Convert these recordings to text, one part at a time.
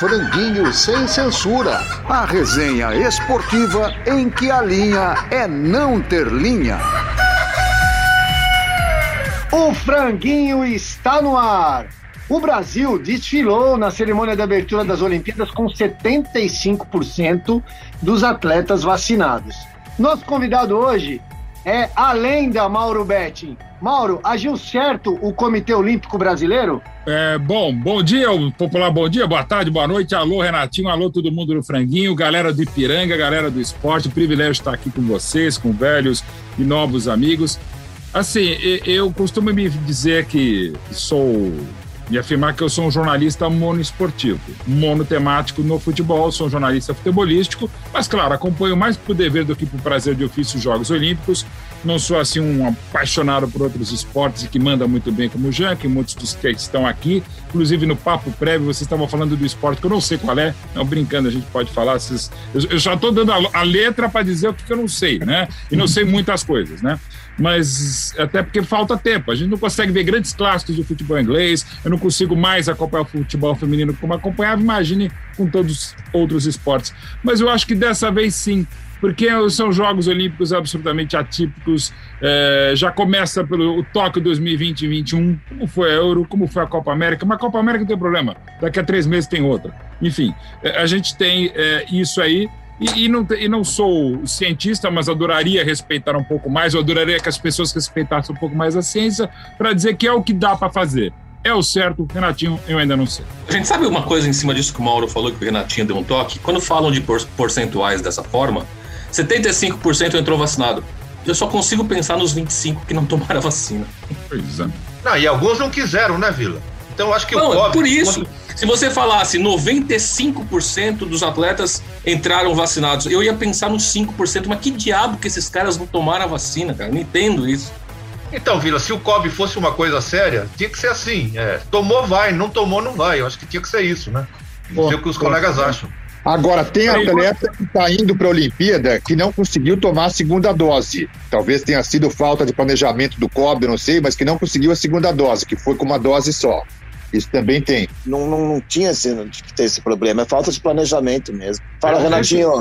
Franguinho Sem Censura. A resenha esportiva em que a linha é não ter linha. O franguinho está no ar. O Brasil desfilou na cerimônia de abertura das Olimpíadas com 75% dos atletas vacinados. Nosso convidado hoje é além da Mauro Betting. Mauro, agiu certo o Comitê Olímpico Brasileiro? É, bom, bom dia, popular bom dia, boa tarde, boa noite. Alô, Renatinho, alô, todo mundo do Franguinho, galera do Ipiranga, galera do esporte. Privilégio estar aqui com vocês, com velhos e novos amigos. Assim, eu costumo me dizer que sou e afirmar que eu sou um jornalista monoesportivo, monotemático no futebol, sou um jornalista futebolístico, mas claro, acompanho mais por dever do que por prazer de ofício os Jogos Olímpicos. Não sou assim um apaixonado por outros esportes e que manda muito bem como o Jean, que muitos dos que estão aqui. Inclusive no papo prévio vocês estavam falando do esporte que eu não sei qual é. Não, brincando, a gente pode falar. Vocês, eu, já estou dando a, letra para dizer o que eu não sei, né? E não sei muitas coisas, né? Mas até porque falta tempo. A gente não consegue ver grandes clássicos do futebol inglês, eu não consigo mais acompanhar o futebol feminino como acompanhava, imagine com todos os outros esportes. Mas eu acho que dessa vez sim, porque são Jogos Olímpicos absolutamente atípicos. É, já começa pelo Tóquio 2020 e 2021, como foi a Euro, como foi a Copa América, mas a Copa América não tem problema, daqui a três meses tem outra. Enfim, é, a gente tem é, isso aí. E, e, não, e não sou cientista, mas adoraria respeitar um pouco mais, eu adoraria que as pessoas respeitassem um pouco mais a ciência para dizer que é o que dá para fazer. É o certo, Renatinho, eu ainda não sei. A gente sabe uma coisa em cima disso que o Mauro falou, que o Renatinho deu um toque? Quando falam de percentuais dessa forma, 75% entrou vacinado. Eu só consigo pensar nos 25% que não tomaram a vacina. Pois é. Não, e alguns não quiseram, né, Vila? Então acho que não, o COVID, por isso. Se você falasse 95% dos atletas entraram vacinados, eu ia pensar nos 5%, mas que diabo que esses caras não tomaram a vacina, cara? Não entendo isso. Então, Vila, se o COVID fosse uma coisa séria, tinha que ser assim. É, tomou, vai, não tomou, não vai. Eu acho que tinha que ser isso, né? Não sei o que os colegas acham. Agora, tem atleta que está indo para a Olimpíada que não conseguiu tomar a segunda dose. Talvez tenha sido falta de planejamento do COB, não sei, mas que não conseguiu a segunda dose, que foi com uma dose só. Isso também tem. Não, não, não tinha assim, que ter esse problema, é falta de planejamento mesmo. Fala, é, Renatinho.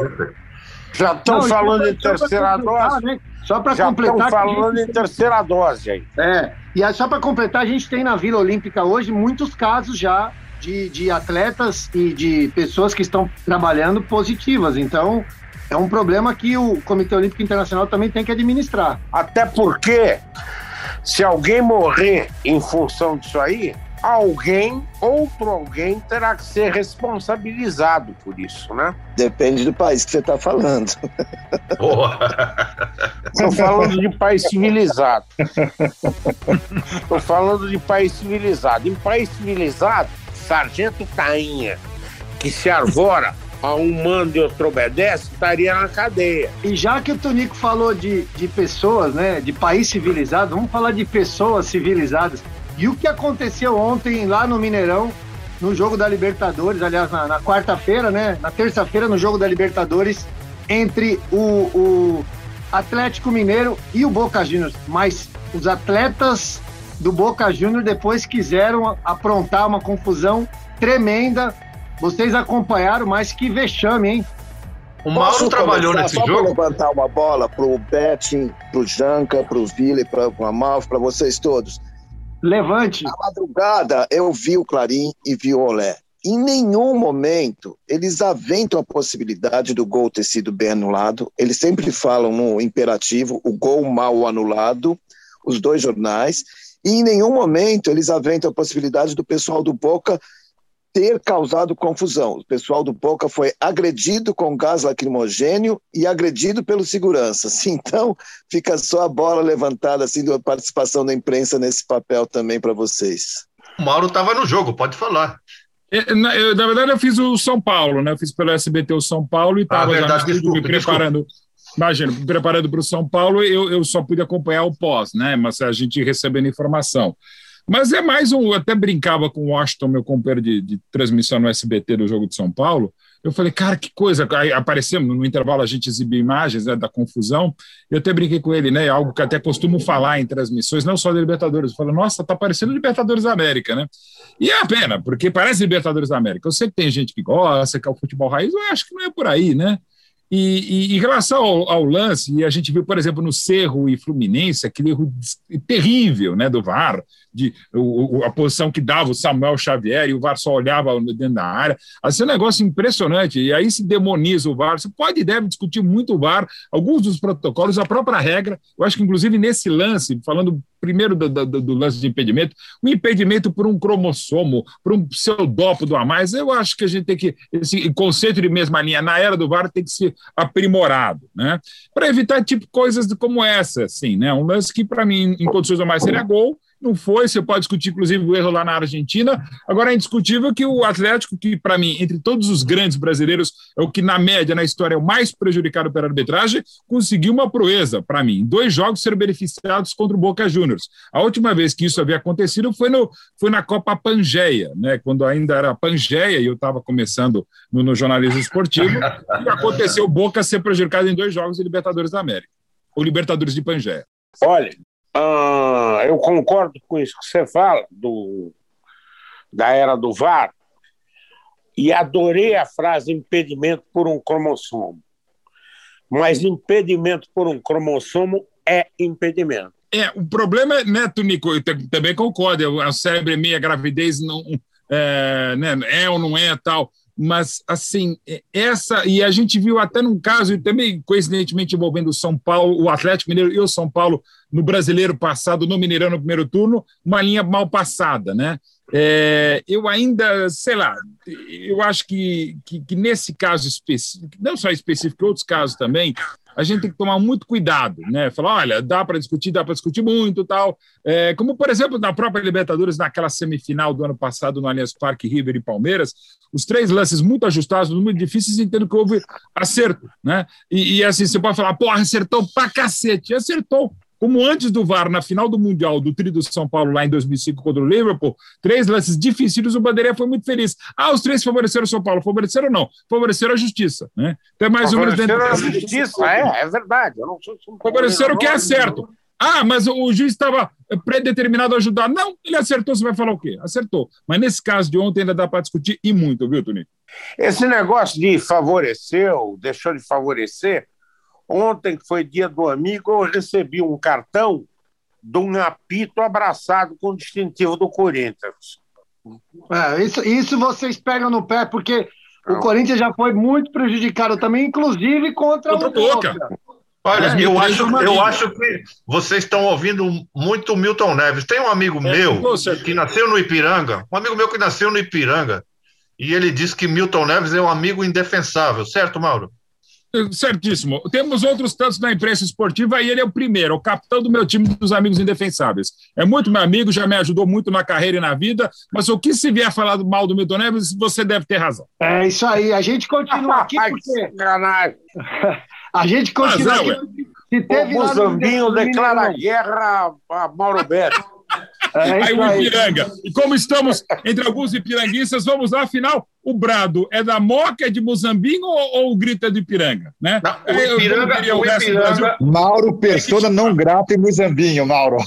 Já estão falando em terceira dose. Né? Só para completar. Estão falando gente... em terceira dose aí. É, e só para completar, a gente tem na Vila Olímpica hoje muitos casos já de, de atletas e de pessoas que estão trabalhando positivas. Então, é um problema que o Comitê Olímpico Internacional também tem que administrar. Até porque, se alguém morrer em função disso aí, alguém, outro alguém, terá que ser responsabilizado por isso, né? Depende do país que você está falando. Estou falando de país civilizado. Estou falando de país civilizado. Em país civilizado, sargento Tainha, que se arvora a um manda e outro obedece, estaria na cadeia. E já que o Tonico falou de, de pessoas, né, de país civilizado, vamos falar de pessoas civilizadas. E o que aconteceu ontem lá no Mineirão, no jogo da Libertadores, aliás, na, na quarta-feira, né? Na terça-feira, no jogo da Libertadores, entre o, o Atlético Mineiro e o Boca Juniors. Mas os atletas do Boca Juniors depois quiseram aprontar uma confusão tremenda. Vocês acompanharam, mas que vexame, hein? O Mauro Posso trabalhou nesse só jogo. Para levantar uma bola pro Betting, pro Janca, pro Vila, para o Amalfi, para vocês todos. Levante. Na madrugada, eu vi o Clarim e vi o Olé. Em nenhum momento eles aventam a possibilidade do gol ter sido bem anulado. Eles sempre falam no imperativo, o gol mal anulado, os dois jornais. E em nenhum momento eles aventam a possibilidade do pessoal do Boca ter causado confusão. O pessoal do Boca foi agredido com gás lacrimogênio e agredido pelos seguranças. Então, fica só a bola levantada assim da participação da imprensa nesse papel também para vocês. O Mauro estava no jogo, pode falar. É, na, eu, na, verdade, eu fiz o São Paulo, né? Eu fiz pelo SBT o São Paulo e estava ah, já me preparando. Imagina, preparando para o São Paulo, eu, eu só pude acompanhar o pós, né? Mas a gente recebendo informação. Mas é mais um. Eu até brincava com o Washington, meu companheiro de, de transmissão no SBT do jogo de São Paulo. Eu falei, cara, que coisa. Aí aparecemos no intervalo, a gente exibiu imagens né, da confusão. Eu até brinquei com ele, né? Algo que até costumo falar em transmissões, não só da Libertadores. Eu falei, nossa, tá parecendo Libertadores da América, né? E é a pena, porque parece Libertadores da América. Eu sei que tem gente que gosta, que é o futebol raiz, eu acho que não é por aí, né? E, e, em relação ao, ao, lance, a gente viu, por exemplo, no Cerro e Fluminense, aquele erro terrível né, do VAR, de, o, a posição que dava o Samuel Xavier e o VAR só olhava dentro da área. Assim, é um negócio impressionante. E aí se demoniza o VAR. Você pode e deve discutir muito o VAR, alguns dos protocolos, a própria regra. Eu acho que, inclusive, nesse lance, falando primeiro do, do, do, lance de impedimento, o impedimento por um cromossomo, por um pseudópodo a mais, eu acho que a gente tem que, esse conceito de mesma linha, na era do VAR, tem que ser aprimorado, né? Para evitar, tipo, coisas como essa, assim, né? Um lance que, para mim, em condições normais, seria gol, não foi, você pode discutir, inclusive, o erro lá na Argentina. Agora é indiscutível que o Atlético, que para mim, entre todos os grandes brasileiros, é o que, na média, na história, é o mais prejudicado pela arbitragem, conseguiu uma proeza, para mim. Dois jogos ser beneficiados contra o Boca Juniors. A última vez que isso havia acontecido foi, no, foi na Copa Pangeia, né, quando ainda era Pangeia e eu estava começando no, no, jornalismo esportivo, e aconteceu o Boca ser prejudicado em dois jogos de Libertadores da América, ou Libertadores de Pangeia. Olha, ah, eu concordo com isso que você fala do, da era do VAR e adorei a frase impedimento por um cromossomo. Mas impedimento por um cromossomo é impedimento. É, o problema é, né, Tunico, eu também concordo, a cérebro é meia gravidez não é, né, é ou não é tal mas assim, essa, e a gente viu até num caso, e também coincidentemente envolvendo o São Paulo, o Atlético Mineiro e o São Paulo no brasileiro passado, no Mineirão no primeiro turno, uma linha mal passada, né? É, eu ainda, sei lá, eu acho que, que, que, nesse caso específico, não só específico, outros casos também, a gente tem que tomar muito cuidado, né? Falar, olha, dá para discutir, dá para discutir muito tal. É, como, por exemplo, na própria Libertadores, naquela semifinal do ano passado no Allianz Parque, River e Palmeiras, os três lances muito ajustados, muito difíceis, entendo que houve acerto, né? E, e assim, você pode falar, porra, acertou pra cacete. Acertou, como antes do VAR, na final do Mundial do Tri do São Paulo, lá em 2005 contra o Liverpool, três lances difíceis, o Bandeirinha foi muito feliz. Ah, os três favoreceram o São Paulo. Favoreceram ou não? Favoreceram a justiça. Né? Tem mais um dentro a justiça, é, é verdade. Eu não sou favoreceram o que é certo. Ah, mas o juiz estava predeterminado a ajudar. Não, ele acertou, você vai falar o quê? Acertou. Mas nesse caso de ontem ainda dá para discutir e muito, viu, Tony? Esse negócio de favorecer ou deixou de favorecer, Ontem, que foi dia do amigo, eu recebi um cartão de um apito abraçado com o distintivo do Corinthians. É, isso, isso vocês pegam no pé, porque Não. o Corinthians já foi muito prejudicado também, inclusive contra, contra o Boca. Olha, é, eu, acho, eu acho que vocês estão ouvindo muito Milton Neves. Tem um amigo é, meu que nasceu no Ipiranga, um amigo meu que nasceu no Ipiranga, e ele disse que Milton Neves é um amigo indefensável, certo, Mauro? Certíssimo. Temos outros tantos na imprensa esportiva e ele é o primeiro, o capitão do meu time dos Amigos Indefensáveis. É muito meu amigo, já me ajudou muito na carreira e na vida, mas o que se vier falar mal do Milton Neves, você deve ter razão. É isso aí, a gente continua aqui porque... a gente continua aqui. Se teve o Mozambinho declara guerra a Mauro Beto. É aí o Ipiranga. E como estamos entre alguns ipiranguistas, vamos lá, afinal, o brado é da Moca, é de Mozambinho ou, ou o grito é do Ipiranga? Né? Não, o Ipiranga, o Ipiranga... Mauro, persona não grata em Mozambinho, Mauro.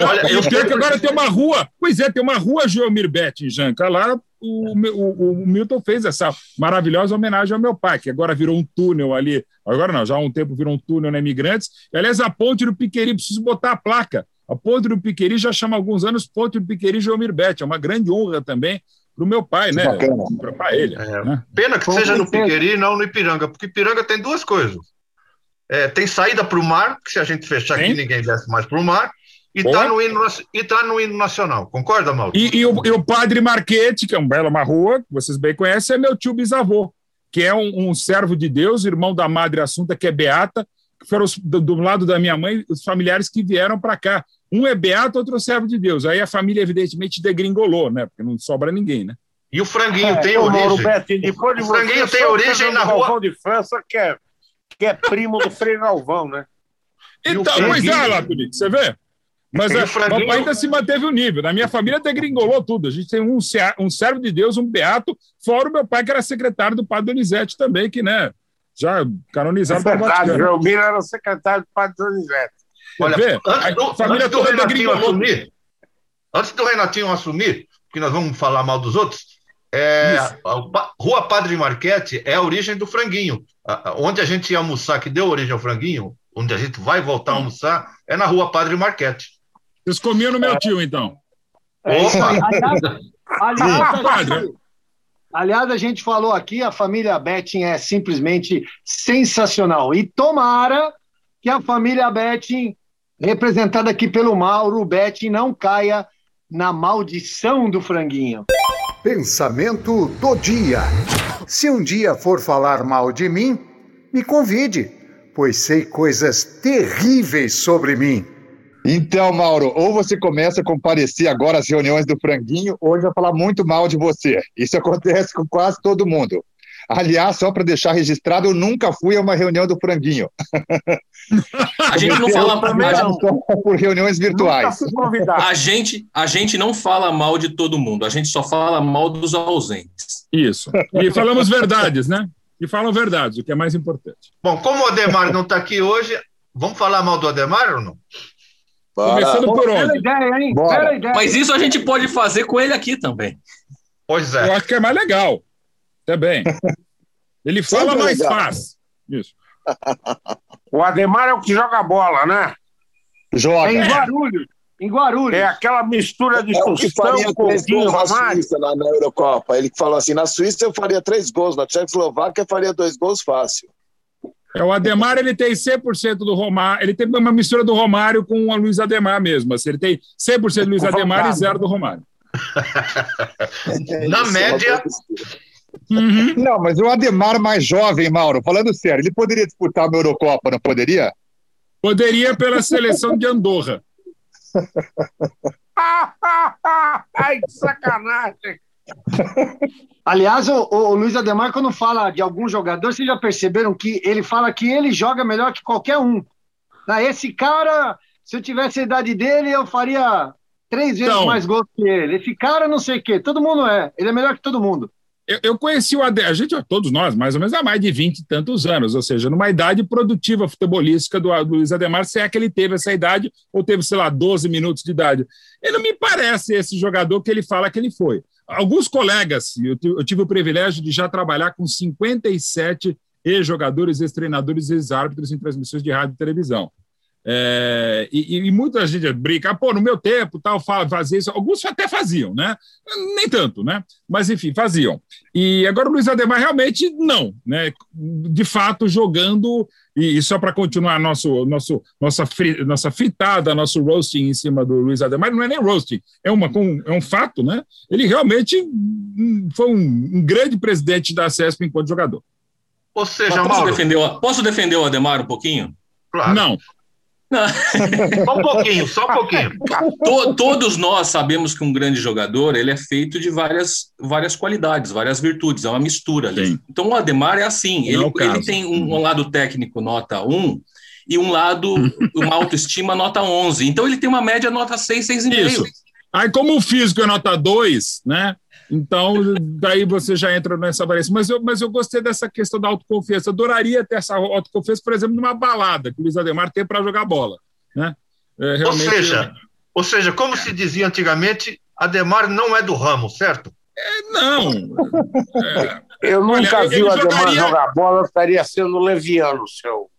Olha, eu tenho que agora tem uma rua, pois é, tem uma rua Geomir Bet em Janca, lá o, o, o, Milton fez essa maravilhosa homenagem ao meu pai, que agora virou um túnel ali. Agora não, já há um tempo virou um túnel na Imigrantes. E, aliás, a ponte do Piqueri, preciso botar a placa. A ponte do Piqueri já chama há alguns anos Ponte do Piqueri Geomir Bet. É uma grande honra também para o meu pai, né? Para ele. É. Né? Pena que seja no Piqueri e não no Ipiranga, porque Ipiranga tem duas coisas. É, tem saída para o mar, que se a gente fechar aqui, ninguém desce mais para o mar, e está no, hino, e tá no hino nacional. Concorda, Mauro? E, e, o, e, o, Padre Marquete, que é um belo uma rua, que vocês bem conhecem, é meu tio bisavô, que é um, um servo de Deus, irmão da Madre Assunta, que é beata, que foram os, do, do, lado da minha mãe, os familiares que vieram para cá. Um é beato, outro é servo de Deus. Aí a família, evidentemente, degringolou, né? Porque não sobra ninguém, né? E o franguinho é, tem origem. Beto, depois de o franguinho tem origem na rua. Galvão de França, que é, que é primo do Frei Galvão, né? Então, pois é, lá, você vê? Mas a, franguinho... ainda se manteve o nível. Na minha família até gringolou tudo. A gente tem um, um servo de Deus, um beato, fora o meu pai, que era secretário do padre Donizete também, que, né, já canonizado é verdade, o João era o secretário do padre Donizete. Olha, vê? antes do, família antes do Renatinho assumir, antes do Renatinho assumir, que nós vamos falar mal dos outros, é, a Rua Padre Marquete é a origem do franguinho. Onde a gente ia almoçar, que deu origem ao franguinho, onde a gente vai voltar a almoçar, é na Rua Padre Marquete. Vocês comiam no meu tio, então? É Opa! Aliás, aliás, aliás, a gente falou aqui, a família Betting é simplesmente sensacional. E tomara que a família Betting, representada aqui pelo Mauro, Betting, não caia na maldição do franguinho. Pensamento do dia. Se um dia for falar mal de mim, me convide, pois sei coisas terríveis sobre mim. Então, Mauro, ou você começa a comparecer agora às reuniões do Franguinho, ou ele vai falar muito mal de você. Isso acontece com quase todo mundo. Aliás, só para deixar registrado, eu nunca fui a uma reunião do Franguinho. A gente não fala não. por reuniões virtuais. A gente, a gente não fala mal de todo mundo, a gente só fala mal dos ausentes. Isso. E falamos verdades, né? E falam verdades, o que é mais importante. Bom, como o Ademar não está aqui hoje, vamos falar mal do Ademar ou não? Começando por onde? Ideia, hein? Ideia. Mas isso a gente pode fazer com ele aqui também. Pois é. Eu acho que é mais legal. Também. Ele fala, mais faz. Isso. O Ademar é o que joga bola, né? Joga. É em Guarulhos. Em Guarulhos. É aquela mistura de é Tostão com o Romário. Na, na Eurocopa. Ele falou assim, na Suíça eu faria três gols, na Tchecoslováquia eu faria dois gols fácil. É, o Ademar ele tem 100% do Romário, ele tem uma mistura do Romário com o Luiz Ademar mesmo. Assim, ele tem 100% do Luiz Ademar e zero do Romário. Na média, Uhum. Não, mas o Ademar mais jovem, Mauro, falando sério, ele poderia disputar uma Eurocopa, não poderia? Poderia pela seleção de Andorra. Ai, que sacanagem! Aliás, o, o, Luiz Ademar, quando fala de algum jogador, vocês já perceberam que ele fala que ele joga melhor que qualquer um. Ah, esse cara, se eu tivesse a idade dele, eu faria três vezes então, mais gols que ele. Esse cara, não sei o quê. Todo mundo é. Ele é melhor que todo mundo. Eu, eu conheci o Ademar, a gente, todos nós, mais ou menos, há mais de 20 e tantos anos, ou seja, numa idade produtiva futebolística do, do Luiz Ademar, se é que ele teve essa idade, ou teve, sei lá, 12 minutos de idade. Ele não me parece esse jogador que ele fala que ele foi. Alguns colegas, eu, eu tive o privilégio de já trabalhar com 57 ex-jogadores, ex-treinadores, ex-árbitros em transmissões de rádio e televisão. É, e, e, muita gente brinca, ah, pô, no meu tempo, tal, fazia isso. Alguns até faziam, né? Nem tanto, né? Mas enfim, faziam. E agora o Luiz Ademar realmente não, né? De fato, jogando, e, e só para continuar nosso, nosso, nossa, fri, nossa fritada, nosso roasting em cima do Luiz Ademar, não é nem roasting, é, uma, é um fato, né? Ele realmente hum, foi um, um grande presidente da CESP enquanto jogador. Ou seja, posso, defender, posso defender o Ademar um pouquinho? Claro. Não. Só um pouquinho, só um pouquinho. todos nós sabemos que um grande jogador ele é feito de várias, várias qualidades, várias virtudes, é uma mistura ali. Então o Ademar é assim, ele, é ele tem um, um, lado técnico nota 1 e um lado, uma autoestima nota 11. Então ele tem uma média nota 6, 6,5. Isso. Aí como o físico é nota 2, né? Então, daí você já entra nessa variação. Mas eu, mas eu gostei dessa questão da autoconfiança. Eu adoraria ter essa autoconfiança, por exemplo, numa balada que o Luiz Ademar tem para jogar bola. Né? É, ou, seja, ou seja, como se dizia antigamente, Ademar não é do ramo, certo? É, não. É, eu nunca Olha, vi o Ademar jogaria... jogar bola, eu estaria sendo leviano, seu.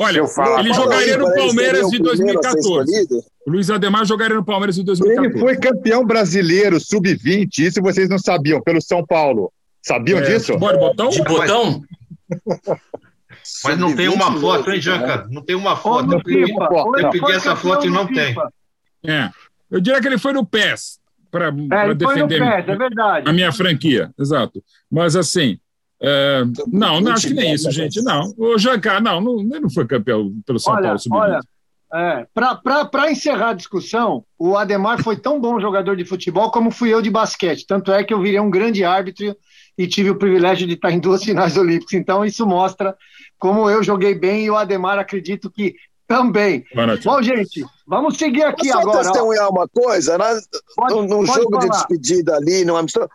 Olha, ele jogaria no Palmeiras de 2014. O Luiz Ademar jogaria no Palmeiras de 2014. Ele foi campeão brasileiro sub-20, isso vocês não sabiam, pelo São Paulo. Sabiam é, disso? De botão? De botão? Mas não tem uma foto, hein, Janca? Não tem uma foto. Eu pedi, eu pedi essa foto e não tem. É. Eu diria que ele foi no PES para é, defender PES, é verdade. a minha franquia, exato. Mas assim, é, não, não acho que nem isso, gente. Não. O Jancar, não, não, ele não foi campeão pelo São olha, Paulo sub Olha, é, para encerrar a discussão, o Ademar foi tão bom jogador de futebol como fui eu de basquete. Tanto é que eu virei um grande árbitro e tive o privilégio de estar em duas finais olímpicas. Então, isso mostra como eu joguei bem e o Ademar, acredito que Também. Bom, gente, vamos seguir aqui Posso agora. testemunhar uma coisa? Né? Pode, num, jogo falar. de despedida ali, numa mistura,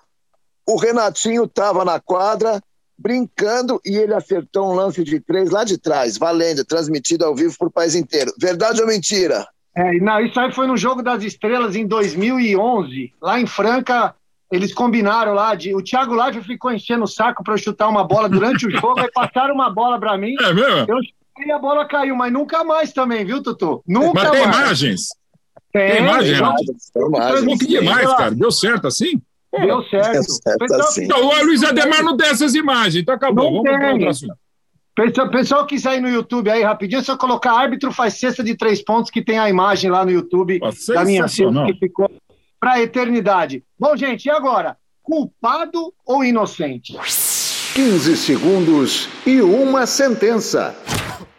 o Renatinho estava na quadra brincando e ele acertou um lance de três lá de trás, valendo, transmitido ao vivo para o país inteiro. Verdade ou mentira? É, não, isso aí foi no Jogo das Estrelas em 2011, lá em Franca. Eles combinaram lá, de, o Thiago Live ficou enchendo o saco para eu chutar uma bola durante o jogo, aí passaram uma bola para mim. É mesmo? Eu e a bola caiu, mas nunca mais também, viu, Tutu? Nunca mas tem mais. imagens? Tem, tem imagens? Tem imagens. Que demais, cara. Deu certo assim? Deu certo. Deu certo então, assim. então, o Luiz Ademar não tem essas imagens, então acabou. Não Vamos tem. Pessoal, pessoal, pessoal que aí no YouTube aí rapidinho, é só colocar árbitro faz cesta de três pontos, que tem a imagem lá no YouTube Pô, da minha cesta que ficou para a eternidade. Bom, gente, e agora? Culpado ou inocente? 15 segundos e uma sentença.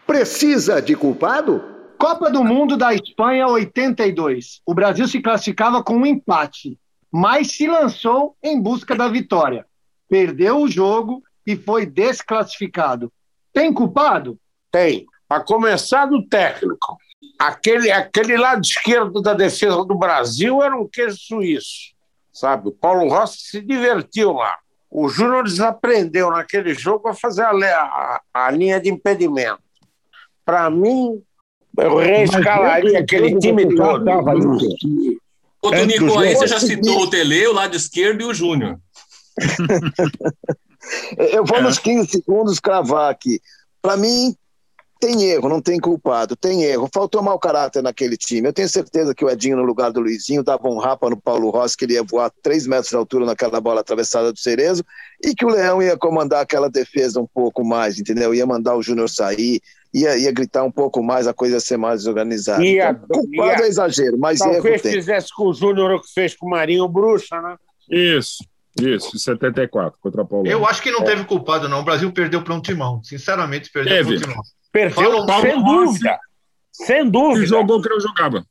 Precisa de culpado? Copa do Mundo da Espanha 82. O Brasil se classificava com um empate, mas se lançou em busca da vitória. Perdeu o jogo e foi desclassificado. Tem culpado? Tem. A começar do técnico. Aquele, aquele lado esquerdo da defesa do Brasil era um queijo suíço. Sabe? O Paulo Rossi se divertiu lá. O Júnior desaprendeu naquele jogo a fazer a, a, a linha de impedimento. Para mim, eu reescalaria aquele time todo. Ô, Tonico, aí você já citou o Tele, o lado esquerdo e o Júnior. eu vou é. nos 15 segundos cravar aqui. Para mim, tem erro, não tem culpado, tem erro. Faltou mau caráter naquele time. Eu tenho certeza que o Edinho, no lugar do Luizinho, dava um rapa no Paulo Rossi, que ele ia voar 3 metros de altura naquela bola atravessada do Cerezo, e que o Leão ia comandar aquela defesa um pouco mais, entendeu? Ia mandar o Júnior sair, ia, ia gritar um pouco mais, a coisa ia ser mais organizada. Ia, então, culpado ia, é exagero, mas talvez erro tem. fizesse com o Júnior o que fez com o Marinho Bruxa, né? Isso. Isso, 74, contra a Polônia. Eu acho que não é. teve culpado, não. O Brasil perdeu para um timão. Sinceramente, perdeu para um timão. Perdeu, sem dúvida. Sem dúvida. jogou que eu jogava.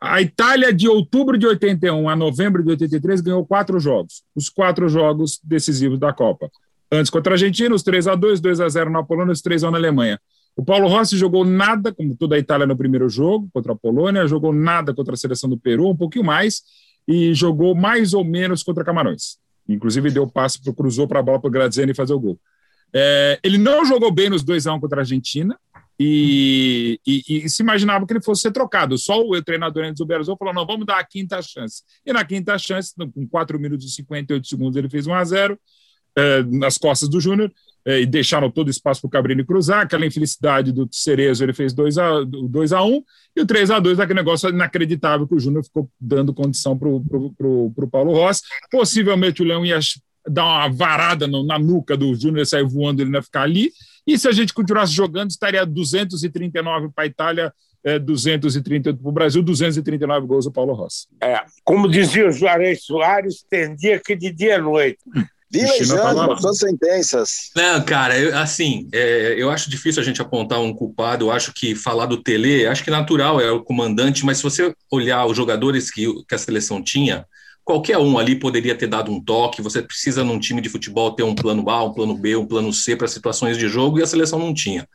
A Itália, de outubro de 81 a novembro de 83, ganhou quatro jogos. Os quatro jogos decisivos da Copa. Antes contra a Argentina, os 3 a 2 2 a 0 na Polônia, os 3 a 1 na Alemanha. O Paulo Rossi jogou nada, como toda a Itália no primeiro jogo, contra a Polônia, jogou nada contra a seleção do Peru, um pouquinho mais, e jogou mais ou menos contra Camarões. Inclusive deu passe, cruzou para a bola para o Graziani fazer o gol. É, ele não jogou bem nos 2 a 1 contra a Argentina e, e, e, se imaginava que ele fosse ser trocado. Só o treinador Enzo Berzol falou: não, vamos dar a quinta chance. E na quinta chance, com 4 minutos e 58 segundos, ele fez 1 a 0 é, nas costas do Júnior é, e deixaram todo o espaço para o Cabrini cruzar. Aquela infelicidade do Cerezo, ele fez 2 a, 2 a 1 e o 3 a 2 aquele negócio inacreditável que o Júnior ficou dando condição para o Paulo Rossi. Possivelmente o Leão ia dar uma varada no, na nuca do Júnior sair voando, ele ia ficar ali. E se a gente continuasse jogando, estaria 239 para a Itália, é, 238 para o Brasil, 239 gols do Paulo Rossi. É, como dizia o Juarez Soares, tem dia que de dia à noite. Viajando, são sentenças. Não, cara, eu, assim, é, eu acho difícil a gente apontar um culpado. Eu acho que falar do Tele, acho que natural é o comandante, mas se você olhar os jogadores que, que a seleção tinha, qualquer um ali poderia ter dado um toque. Você precisa, num time de futebol, ter um plano A, um plano B, um plano C para situações de jogo, e a seleção não tinha.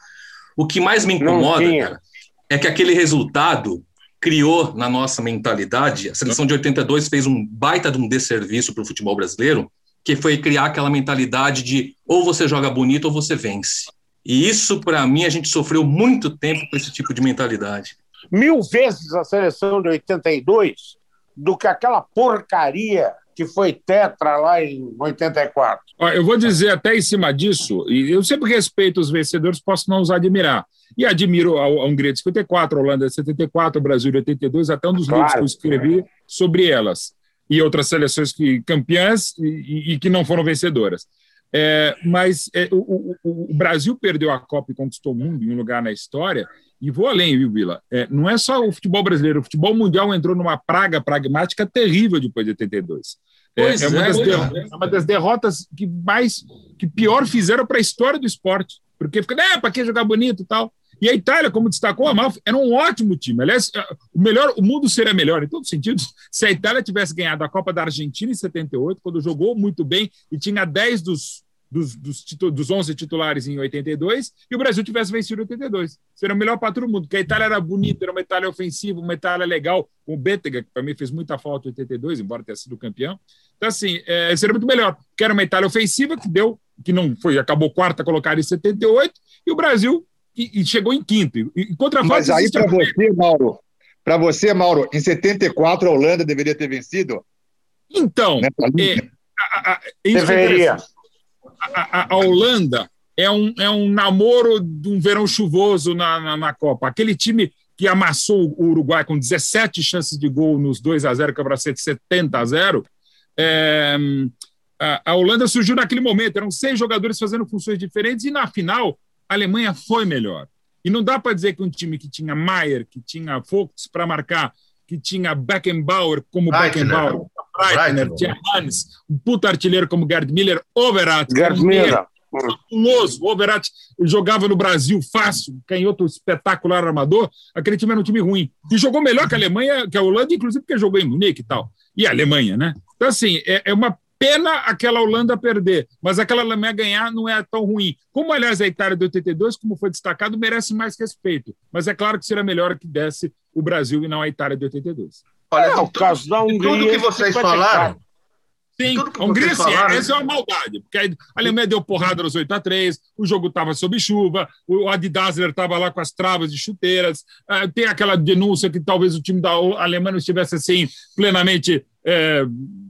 O que mais me incomoda, cara, é que aquele resultado criou na nossa mentalidade. A seleção de 82 fez um baita de um desserviço para o futebol brasileiro, que foi criar aquela mentalidade de ou você joga bonito ou você vence. E isso, para mim, a gente sofreu muito tempo com esse tipo de mentalidade. Mil vezes a seleção de 82 do que aquela porcaria que foi tetra lá em 84. Eu vou dizer até em cima disso, e eu sempre respeito os vencedores, posso não os admirar. E admiro a Hungria de 54, a Holanda de 74, o Brasil de 82, até um dos claro, livros que eu escrevi sobre elas. E outras seleções que campeãs e, e que não foram vencedoras. É, mas é, o, o, o, Brasil perdeu a Copa e conquistou o mundo em um lugar na história e vou além, viu, Vila? É, não é só o futebol brasileiro, o futebol mundial entrou numa praga pragmática terrível depois de 82. É, é, é, uma das é, uma das derrotas que mais que pior fizeram para a história do esporte. Porque fica, né, para que jogar bonito e tal. E a Itália, como destacou a Malfa, era um ótimo time. Aliás, é, o melhor, o mundo seria melhor em todos os sentidos se a Itália tivesse ganhado a Copa da Argentina em 78, quando jogou muito bem e tinha 10 dos dos, dos, dos 11 titulares em 82 e o Brasil tivesse vencido em 82. Seria o melhor para todo mundo, porque a Itália era bonita, era uma Itália ofensiva, uma Itália legal, com o Bettega, que para mim fez muita falta em 82, embora tenha sido campeão. Então, assim, é, seria muito melhor, que era uma Itália ofensiva, que deu, que não foi, acabou quarta colocada em 78, e o Brasil e, e chegou em quinto. E, e contra Mas aí, para você, Mauro, para você, Mauro, em 74 a Holanda deveria ter vencido? Então, né? é, a, a, deveria a, a, Holanda é um, é um namoro de um verão chuvoso na, na, na, Copa. Aquele time que amassou o Uruguai com 17 chances de gol nos 2 a 0 que era 70 a 0 é, a, a Holanda surgiu naquele momento. Eram seis jogadores fazendo funções diferentes e na final a Alemanha foi melhor. E não dá para dizer que um time que tinha Maier, que tinha Fuchs para marcar, que tinha Beckenbauer como Beckenbauer, Breitner, tinha Hans, um puta artilheiro como Gerd Miller, Overat. Gerd Miller. Fabuloso. O Overat jogava no Brasil fácil, canhoto espetacular armador. Aquele time era um time ruim. E jogou melhor que a Alemanha, que a Holanda, inclusive porque jogou em Munique e tal. E a Alemanha, né? Então, assim, é, é uma pena aquela Holanda perder, mas aquela Alemanha ganhar não é tão ruim. Como, aliás, a Itália de 82, como foi destacado, merece mais respeito. Mas é claro que seria melhor que desse o Brasil e não a Itália de 82. Olha, é, o caso da Hungria. Tudo que vocês falaram. Sim, a Hungria, sim, essa é uma maldade, porque a Alemanha deu porrada nos 8 a 3 o jogo estava sob chuva, o Adidasler estava lá com as travas de chuteiras, uh, tem aquela denúncia que talvez o time da Alemanha não estivesse assim plenamente, é,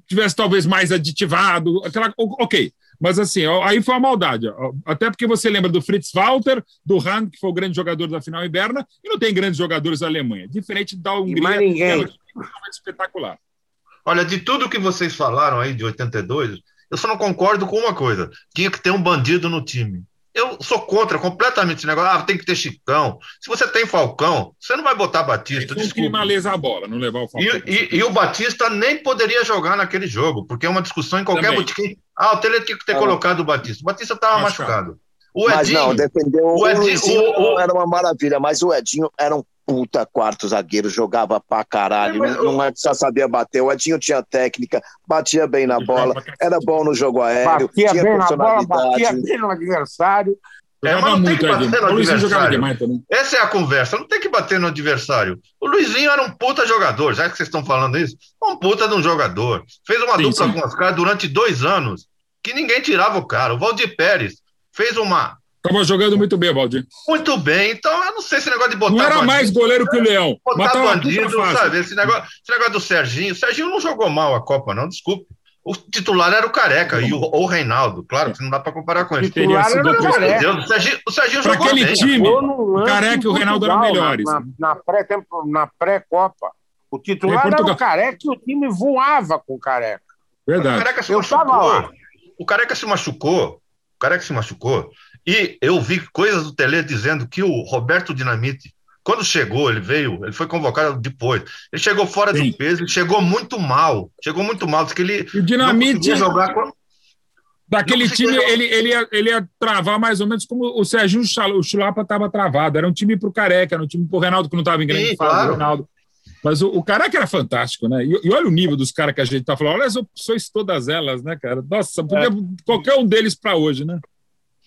tivesse talvez mais aditivado, aquela, ok, mas assim, aí foi uma maldade. Até porque você lembra do Fritz Walter, do Han, que foi o grande jogador da final Iberna, e não tem grandes jogadores da Alemanha. Diferente da Hungria, mais ninguém. que é espetacular. Olha, de tudo que vocês falaram aí de 82, eu só não concordo com uma coisa: tinha que ter um bandido no time. Eu sou contra completamente esse negócio. Ah, tem que ter Chicão. Se você tem Falcão, você não vai botar Batista. Tem que a bola, não levar o Falcão. E, e, e, o Batista nem poderia jogar naquele jogo, porque é uma discussão em qualquer botequim. Ah, o Tele tinha que ter ah, colocado o Batista. O Batista estava machucado. O Edinho, mas não, defendeu o, o Edinho, o, o, era uma maravilha, mas o Edinho era um puta quarto zagueiro, jogava pra caralho, é, não, não é só sabia bater. O Edinho tinha técnica, batia bem na bola, era bom no jogo aéreo, batia tinha bem na bola, batia bem no adversário. É, mas não tem que bater no adversário. Essa é a conversa, não tem que bater no adversário. O Luizinho era um puta jogador, já que vocês estão falando isso, um puta de um jogador. Fez uma sim, dupla sim. com os caras durante dois anos, que ninguém tirava o cara. O Valdir Pérez fez uma Tava jogando muito bem, Valdir. Muito bem. Então, eu não sei esse negócio de botar. Não era bandido, mais goleiro que o Leão. Botar bandido, sabe? Esse negócio, esse negócio do Serginho. O Serginho não jogou mal a Copa, não, desculpe. O titular era o Careca e o, o Reinaldo. Claro que não dá para comparar com ele. O titular era o Careca. Deus, o Serginho, o Serginho pra jogou aquele bem. time, o Careca e o Reinaldo eram melhores. Na, na pré-Copa. Na pré o titular era o Careca e o time voava com o Careca. Verdade. O Careca se Eu machucou. O Careca se machucou. O Careca se machucou. E eu vi coisas do Tele dizendo que o Roberto Dinamite, quando chegou, ele veio, ele foi convocado depois. Ele chegou fora Sim. do peso, ele chegou muito mal. Chegou muito mal. que ele o Dinamite. jogar com... Daquele time, ele, ele, ia, ele ia travar mais ou menos como o Serginho o Chulapa estava travado. Era um time para o Careca, era um time para o Reinaldo, que não estava em grande Sim, fase, claro. Reinaldo. Mas o, o Careca era fantástico, né? E, e, olha o nível dos caras que a gente está falando. Olha as opções todas elas, né, cara? Nossa, podia, é. qualquer um deles para hoje, né?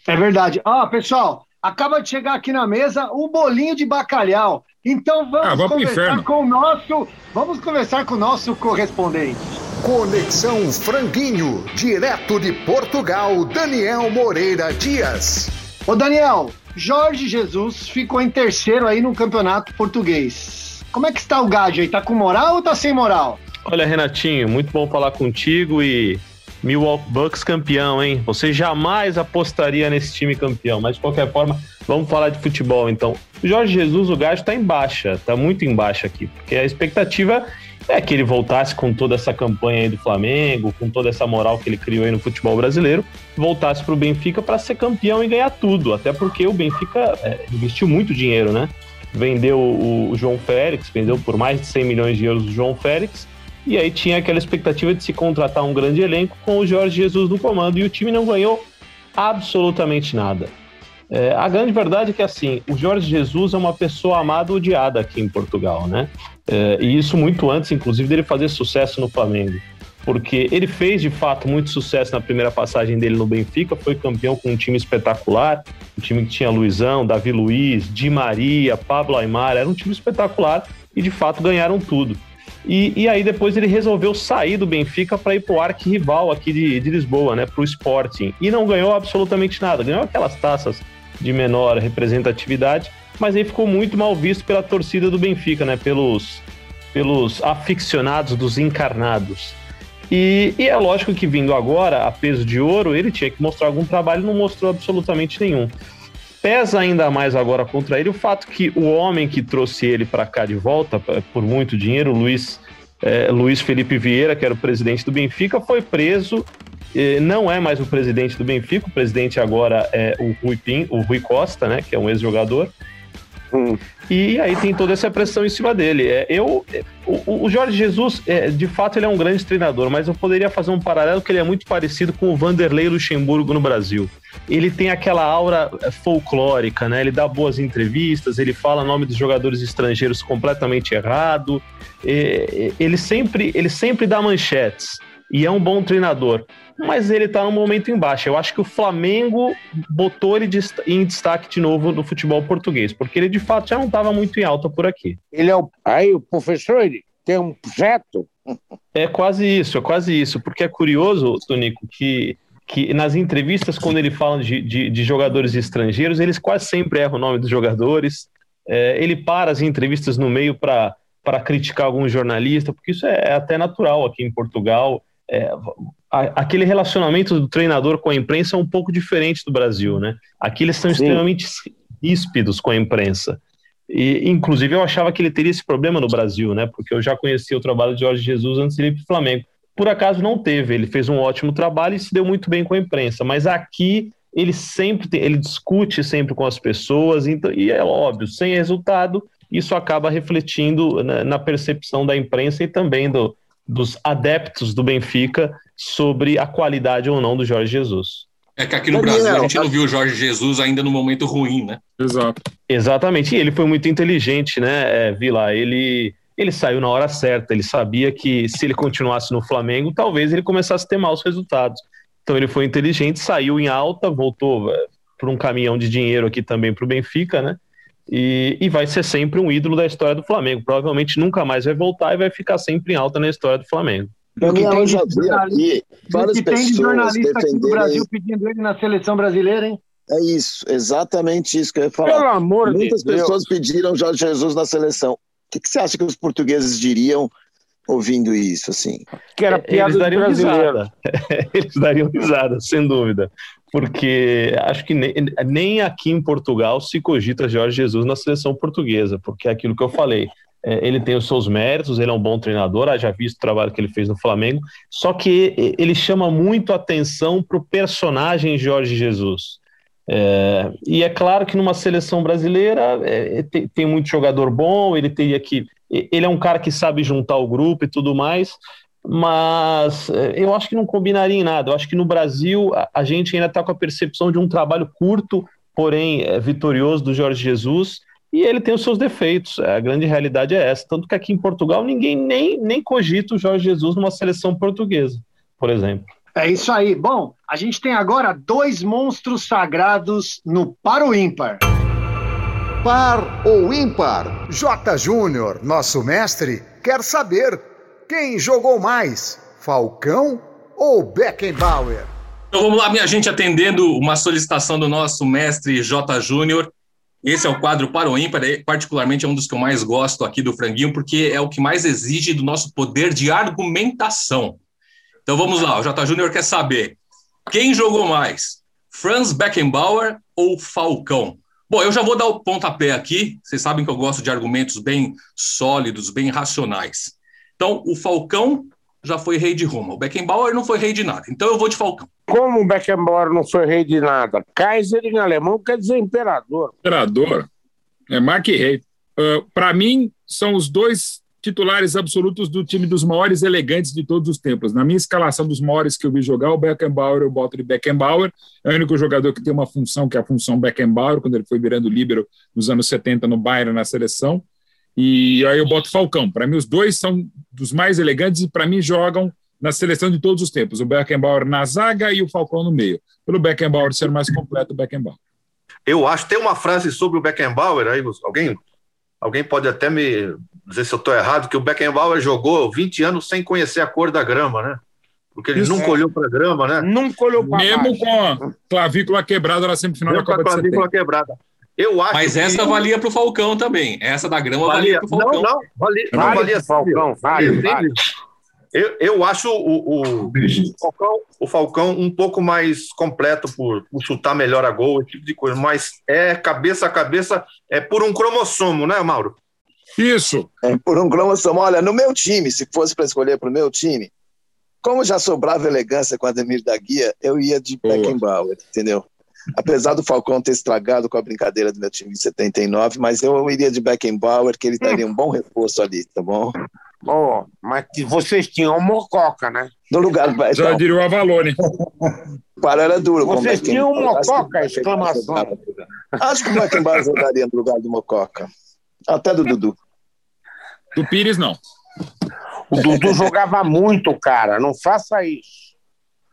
É verdade. Ó, oh, pessoal, acaba de chegar aqui na mesa o bolinho de bacalhau. Então vamos, ah, vamos conversar com o nosso. Vamos conversar com o nosso correspondente. Conexão Franguinho, direto de Portugal, Daniel Moreira Dias. Ô Daniel, Jorge Jesus ficou em terceiro aí no campeonato português. Como é que está o Gádio aí? Tá com moral ou tá sem moral? Olha, Renatinho, muito bom falar contigo e Milwaukee Bucks campeão, hein? Você jamais apostaria nesse time campeão, mas de qualquer forma, vamos falar de futebol então. Jorge Jesus, o gajo tá em baixa, tá muito em baixa aqui, porque a expectativa é que ele voltasse com toda essa campanha aí do Flamengo, com toda essa moral que ele criou aí no futebol brasileiro, voltasse para o Benfica para ser campeão e ganhar tudo, até porque o Benfica é, investiu muito dinheiro, né? Vendeu o, o João Félix, vendeu por mais de 100 milhões de euros o João Félix, e aí tinha aquela expectativa de se contratar um grande elenco com o Jorge Jesus no comando e o time não ganhou absolutamente nada. É, a grande verdade é que assim, o Jorge Jesus é uma pessoa amada ou odiada aqui em Portugal, né? É, e isso muito antes, inclusive, dele fazer sucesso no Flamengo. porque ele fez de fato muito sucesso na primeira passagem dele no Benfica, foi campeão com um time espetacular, um time que tinha Luizão, Davi Luiz, Di Maria, Pablo Aymar, era um time espetacular e de fato ganharam tudo. E, e aí depois ele resolveu sair do Benfica para ir para o arquirrival aqui de, de Lisboa, né, para o Sporting, e não ganhou absolutamente nada, ganhou aquelas taças de menor representatividade, mas aí ficou muito mal visto pela torcida do Benfica, né, pelos, pelos aficionados dos encarnados. E, e, é lógico que vindo agora, a peso de ouro, ele tinha que mostrar algum trabalho, não mostrou absolutamente nenhum. Pesa ainda mais agora contra ele o fato que o homem que trouxe ele para cá de volta, por muito dinheiro, Luiz, é, Luiz Felipe Vieira, que era o presidente do Benfica, foi preso. não é mais o presidente do Benfica, o presidente agora é o Rui, Pin, o Rui Costa, né, que é um ex-jogador. E aí tem toda essa pressão em cima dele. É, eu, o, o Jorge Jesus, é, de fato, ele é um grande treinador, mas eu poderia fazer um paralelo que ele é muito parecido com o Vanderlei Luxemburgo no Brasil. Ele tem aquela aura é, folclórica, né? Ele dá boas entrevistas, ele fala nome dos jogadores estrangeiros completamente errado. É, ele sempre, ele sempre dá manchetes e é um bom treinador mas ele tá num momento embaixo. Eu acho que o Flamengo botou ele em destaque de novo no futebol português, porque ele de fato já não estava muito em alta por aqui. Ele é o. Aí, o professor, ele tem um projeto? É quase isso, é quase isso, porque é curioso, Tonico, que que nas entrevistas, quando ele fala de, de, de, jogadores estrangeiros, eles quase sempre erram o nome dos jogadores. É, ele para as entrevistas no meio para criticar algum jornalista, porque isso é, é até natural aqui em Portugal. É, aquele relacionamento do treinador com a imprensa é um pouco diferente do Brasil, né? Aqui eles são Sim. extremamente ríspidos com a imprensa. E, inclusive, eu achava que ele teria esse problema no Brasil, né? Porque eu já conhecia o trabalho de Jorge Jesus antes de ir para o Flamengo. Por acaso não teve, ele fez um ótimo trabalho e se deu muito bem com a imprensa. Mas aqui ele sempre tem, ele discute sempre com as pessoas, então, e é óbvio, sem resultado, isso acaba refletindo na, na percepção da imprensa e também do, dos adeptos do Benfica sobre a qualidade ou não do Jorge Jesus. É que aqui no Daniel, Brasil a gente não viu o Jorge Jesus ainda no momento ruim, né? Exato. Exatamente. E ele foi muito inteligente, né, é, Vila? Ele, ele saiu na hora certa. Ele sabia que se ele continuasse no Flamengo, talvez ele começasse a ter maus resultados. Então ele foi inteligente, saiu em alta, voltou é, por um caminhão de dinheiro aqui também para o Benfica, né? E, e, vai ser sempre um ídolo da história do Flamengo. Provavelmente nunca mais vai voltar e vai ficar sempre em alta na história do Flamengo. Eu já vi aqui várias pessoas tem de jornalista defenderem... aqui do Brasil pedindo ele na seleção brasileira, hein? É isso, exatamente isso que eu ia falar. Pelo amor Muitas de pessoas Deus. pediram Jorge Jesus na seleção. O que, que, você acha que os portugueses diriam ouvindo isso, assim? Que era piada Eles dariam risada. Eles dariam risada, sem dúvida. Porque acho que nem, nem aqui em Portugal se cogita Jorge Jesus na seleção portuguesa, porque é aquilo que eu falei. É, ele tem os seus méritos, ele é um bom treinador, já visto o trabalho que ele fez no Flamengo, só que ele chama muito atenção para o personagem Jorge Jesus. É, e é claro que numa seleção brasileira é, tem, tem, muito jogador bom, ele teria que. Ele é um cara que sabe juntar o grupo e tudo mais, mas é, eu acho que não combinaria em nada. Eu acho que no Brasil a, a gente ainda está com a percepção de um trabalho curto, porém é, vitorioso do Jorge Jesus e ele tem os seus defeitos. A grande realidade é essa. Tanto que aqui em Portugal ninguém nem, nem cogita o Jorge Jesus numa seleção portuguesa, por exemplo. É isso aí. Bom, a gente tem agora dois monstros sagrados no Par ou Ímpar. Par ou Ímpar? J. Júnior, nosso mestre, quer saber quem jogou mais, Falcão ou Beckenbauer? Então vamos lá, minha gente, atendendo uma solicitação do nosso mestre J. Júnior. Esse é o quadro para o ímpar, particularmente é um dos que eu mais gosto aqui do Franguinho, porque é o que mais exige do nosso poder de argumentação. Então vamos lá, o J. Júnior quer saber quem jogou mais, Franz Beckenbauer ou Falcão? Bom, eu já vou dar o pontapé aqui, vocês sabem que eu gosto de argumentos bem sólidos, bem racionais. Então, o Falcão já foi rei de Roma. O Beckenbauer não foi rei de nada. Então eu vou de Falcão. Como o Beckenbauer não foi rei de nada? Kaiser em alemão quer dizer imperador. Imperador. É marque rei. Uh, Para mim, são os dois titulares absolutos do time dos maiores elegantes de todos os tempos. Na minha escalação dos maiores que eu vi jogar, o Beckenbauer, eu boto de Beckenbauer. É o único jogador que tem uma função, que é a função Beckenbauer, quando ele foi virando líbero nos anos 70 no Bayern, na seleção. E aí eu boto Falcão. Para mim, os dois são dos mais elegantes e para mim jogam na seleção de todos os tempos, o Beckenbauer na zaga e o Falcão no meio. Pelo Beckenbauer ser mais completo, o Beckenbauer. Eu acho, tem uma frase sobre o Beckenbauer aí, alguém, alguém pode até me dizer se eu estou errado, que o Beckenbauer jogou 20 anos sem conhecer a cor da grama, né? Porque ele Isso nunca é. olhou para a grama, né? Nunca olhou para Mesmo baixo. com a clavícula quebrada na semifinal Mesmo da Copa com a clavícula quebrada. Eu acho Mas essa que... valia para o Falcão também. Essa da grama valia, valia para o Falcão. Não, não, valia, não valia Falcão. Vale, vale. Eu, eu acho o, o, o, Falcão, o Falcão um pouco mais completo por, por chutar melhor a gol, esse tipo de coisa, mas é cabeça a cabeça, é por um cromossomo, né, Mauro? Isso. É por um cromossomo. Olha, no meu time, se fosse para escolher para o meu time, como já sobrava elegância com a Ademir da Guia, eu ia de Beckenbauer, entendeu? Apesar do Falcão ter estragado com a brincadeira do meu time em 79, mas eu iria de Beckenbauer, que ele daria um bom reforço ali, tá bom? Oh, mas vocês tinham o Mococa, né? No lugar do Já diria o Avalone. Para era duro. Vocês tinham o Mococa, exclamação. Acho que o Beckenbauer jogaria no lugar do Mococa. Até do Dudu. Do Pires, não. O Dudu jogava muito, cara. Não faça isso.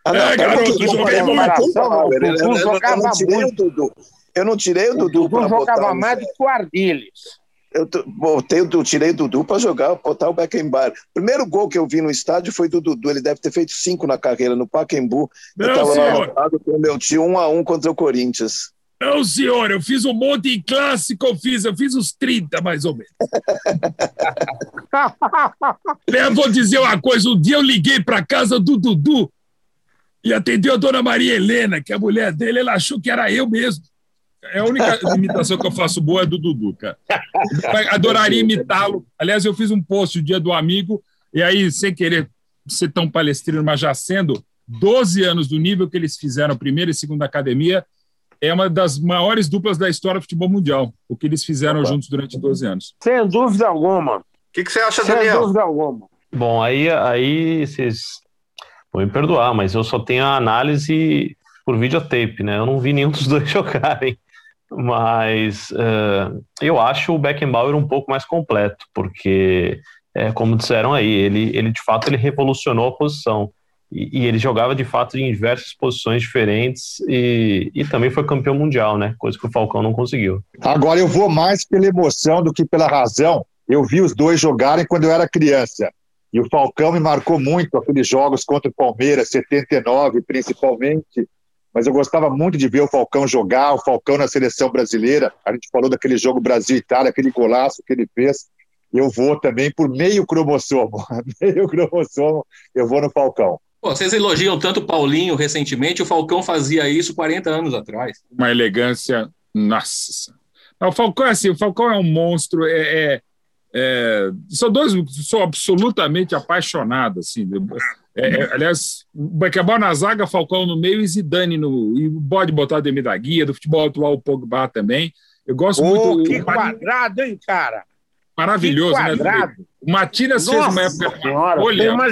Ah, não, é, garoto, eu joguei muito. Eu não tirei o Dudu. O Dudu jogava mais do que o Ardiles eu botei, eu tirei o Dudu para jogar, botar o Beckenbauer. Primeiro gol que eu vi no estádio foi do Dudu. Ele deve ter feito cinco na carreira no Pacaembu. eu estava lá com o meu tio, um a um contra o Corinthians. Não, senhor, eu fiz um monte em clássico, eu fiz, eu fiz uns 30 mais ou menos. eu vou dizer uma coisa: um dia eu liguei para casa do Dudu e atendeu a dona Maria Helena, que é a mulher dele, ela achou que era eu mesmo. É a única imitação que eu faço boa é do Dudu, cara. Adoraria imitá-lo. Aliás, eu fiz um post o dia do amigo, e aí, sem querer ser tão palestrino, mas já sendo, 12 anos do nível que eles fizeram, primeira e segunda academia, é uma das maiores duplas da história do futebol mundial, o que eles fizeram Opa. juntos durante 12 anos. Sem dúvida alguma. O que, que, você acha, Sem Daniel? Sem dúvida alguma. Bom, aí, aí vocês vão me perdoar, mas eu só tenho a análise por videotape, né? Eu não vi nenhum dos dois jogarem. Mas uh, eu acho o Beckenbauer um pouco mais completo, porque, é, como disseram aí, ele, ele de fato ele revolucionou a posição. E, e, ele jogava de fato em diversas posições diferentes e, e também foi campeão mundial, né? Coisa que o Falcão não conseguiu. Agora eu vou mais pela emoção do que pela razão. Eu vi os dois jogarem quando eu era criança. E o Falcão me marcou muito aqueles jogos contra o Palmeiras, 79 principalmente, mas eu gostava muito de ver o Falcão jogar, o Falcão na seleção brasileira. A gente falou daquele jogo Brasil-Itália, aquele golaço que ele fez. Eu vou também por meio cromossomo. meio cromossomo, eu vou no Falcão. Pô, vocês elogiam tanto o Paulinho recentemente, o Falcão fazia isso 40 anos atrás. Uma elegância. Nossa. o Falcão é assim, o Falcão é um monstro, é, é, é, são dois, sou absolutamente apaixonado, assim. É, é, aliás, Beckenbauer na zaga, Falcão no meio e Zidane no. E pode botar Ademir da Guia, do futebol atual o Pogba também. Eu gosto oh, muito. Que quadrado, hein, cara? Maravilhoso, né? O Matinas fez uma época. Senhora, olha, uma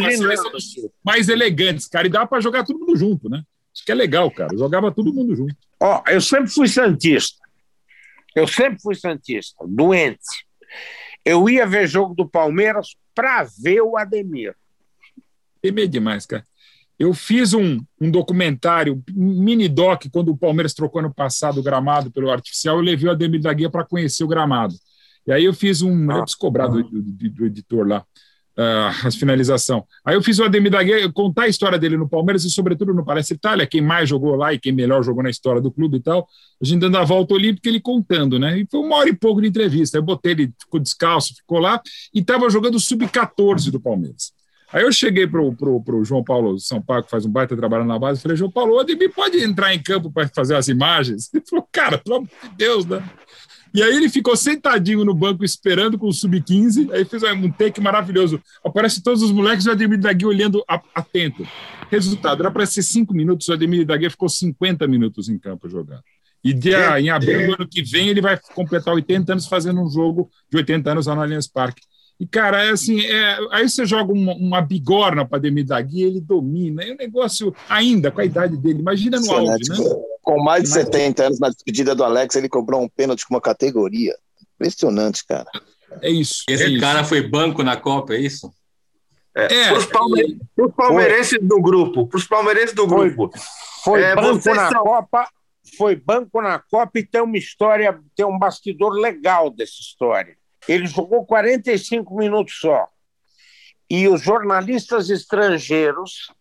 mais elegantes, cara. E dá para jogar todo mundo junto, né? Isso que é legal, cara. Jogava todo mundo junto. Ó, oh, eu sempre fui Santista. Eu sempre fui Santista, doente. Eu ia ver jogo do Palmeiras para ver o Ademir. Temer demais, cara. Eu fiz um, um documentário, um mini doc, quando o Palmeiras trocou ano passado o gramado pelo artificial, eu levei o Ademir da Guia para conhecer o gramado. E aí eu fiz um. Ah, eu preciso cobrar do, do, do, editor lá. Uh, as finalização. Aí eu fiz o Ademir da Guia contar a história dele no Palmeiras e, sobretudo, no Palestra Itália, quem mais jogou lá e quem melhor jogou na história do clube e tal. A gente dando a volta olímpica, ele contando, né? E foi uma hora e pouco de entrevista. Eu botei ele, ficou descalço, ficou lá e estava jogando o sub-14 do Palmeiras. Aí eu cheguei para o João Paulo São Paulo, que faz um baita trabalho na base, e falei, João Paulo, o Ademir pode entrar em campo para fazer as imagens? Ele falou, cara, pelo amor de Deus, né? E aí ele ficou sentadinho no banco esperando com o sub-15, aí fez um take maravilhoso. Aparece todos os moleques e o Ademir Dagui olhando atento. Resultado, era para ser cinco minutos, o Ademir Dagui ficou 50 minutos em campo jogando. E dia, em abril do ano que vem ele vai completar 80 anos fazendo um jogo de 80 anos lá no Allianz Parque. E, cara, é assim, é, aí você joga uma, uma bigorna para Ademir Dagui, ele domina. É um negócio, ainda com a idade dele, imagina no auge, né? Com mais de 70 anos na despedida do Alex, ele cobrou um pênalti com uma categoria. Impressionante, cara. É isso. Esse é cara isso. foi banco na Copa, é isso? É, é, para os palme palmeirenses do grupo, para os palmeirenses do grupo. Foi, foi é, banco na são... Copa, foi banco na Copa e tem uma história, tem um bastidor legal dessa história. Ele jogou 45 minutos só. E os jornalistas estrangeiros,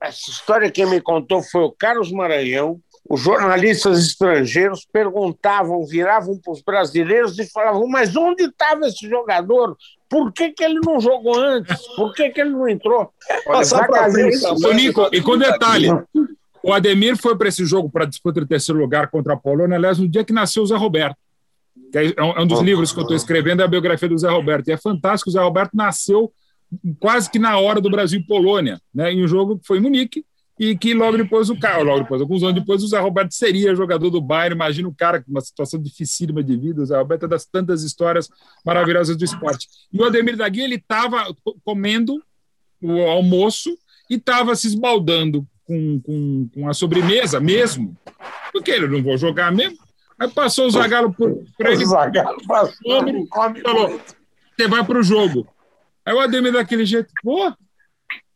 essa história quem me contou foi o Carlos Maranhão, os jornalistas estrangeiros perguntavam, viravam para os brasileiros e falavam: mas onde estava esse jogador? Por que, que ele não jogou antes? Por que, que ele não entrou? Olha, Nico, e com detalhe: o Ademir foi para esse jogo para disputar o terceiro lugar contra a Polônia, aliás, no dia que nasceu o Zé Roberto. Que é um é dos livros que eu estou escrevendo, é a biografia do Zé Roberto. E é fantástico, o Zé Roberto nasceu quase que na hora do Brasil e Polônia, né, em um jogo que foi em Munique, e que logo depois o cara, logo depois, alguns anos depois, o Zé Roberto seria jogador do Bayern. Imagina o cara com uma situação dificílima de vida. O Zé Roberto é das tantas histórias maravilhosas do esporte. E o Ademir da Guia, ele estava comendo o almoço e estava se esbaldando com, com, com, a sobremesa mesmo, porque ele não vou jogar mesmo. Aí passou o Zagallo por, ele. O Zagallo passou, falou: você vai para o jogo. Aí o Ademir daquele jeito, pô,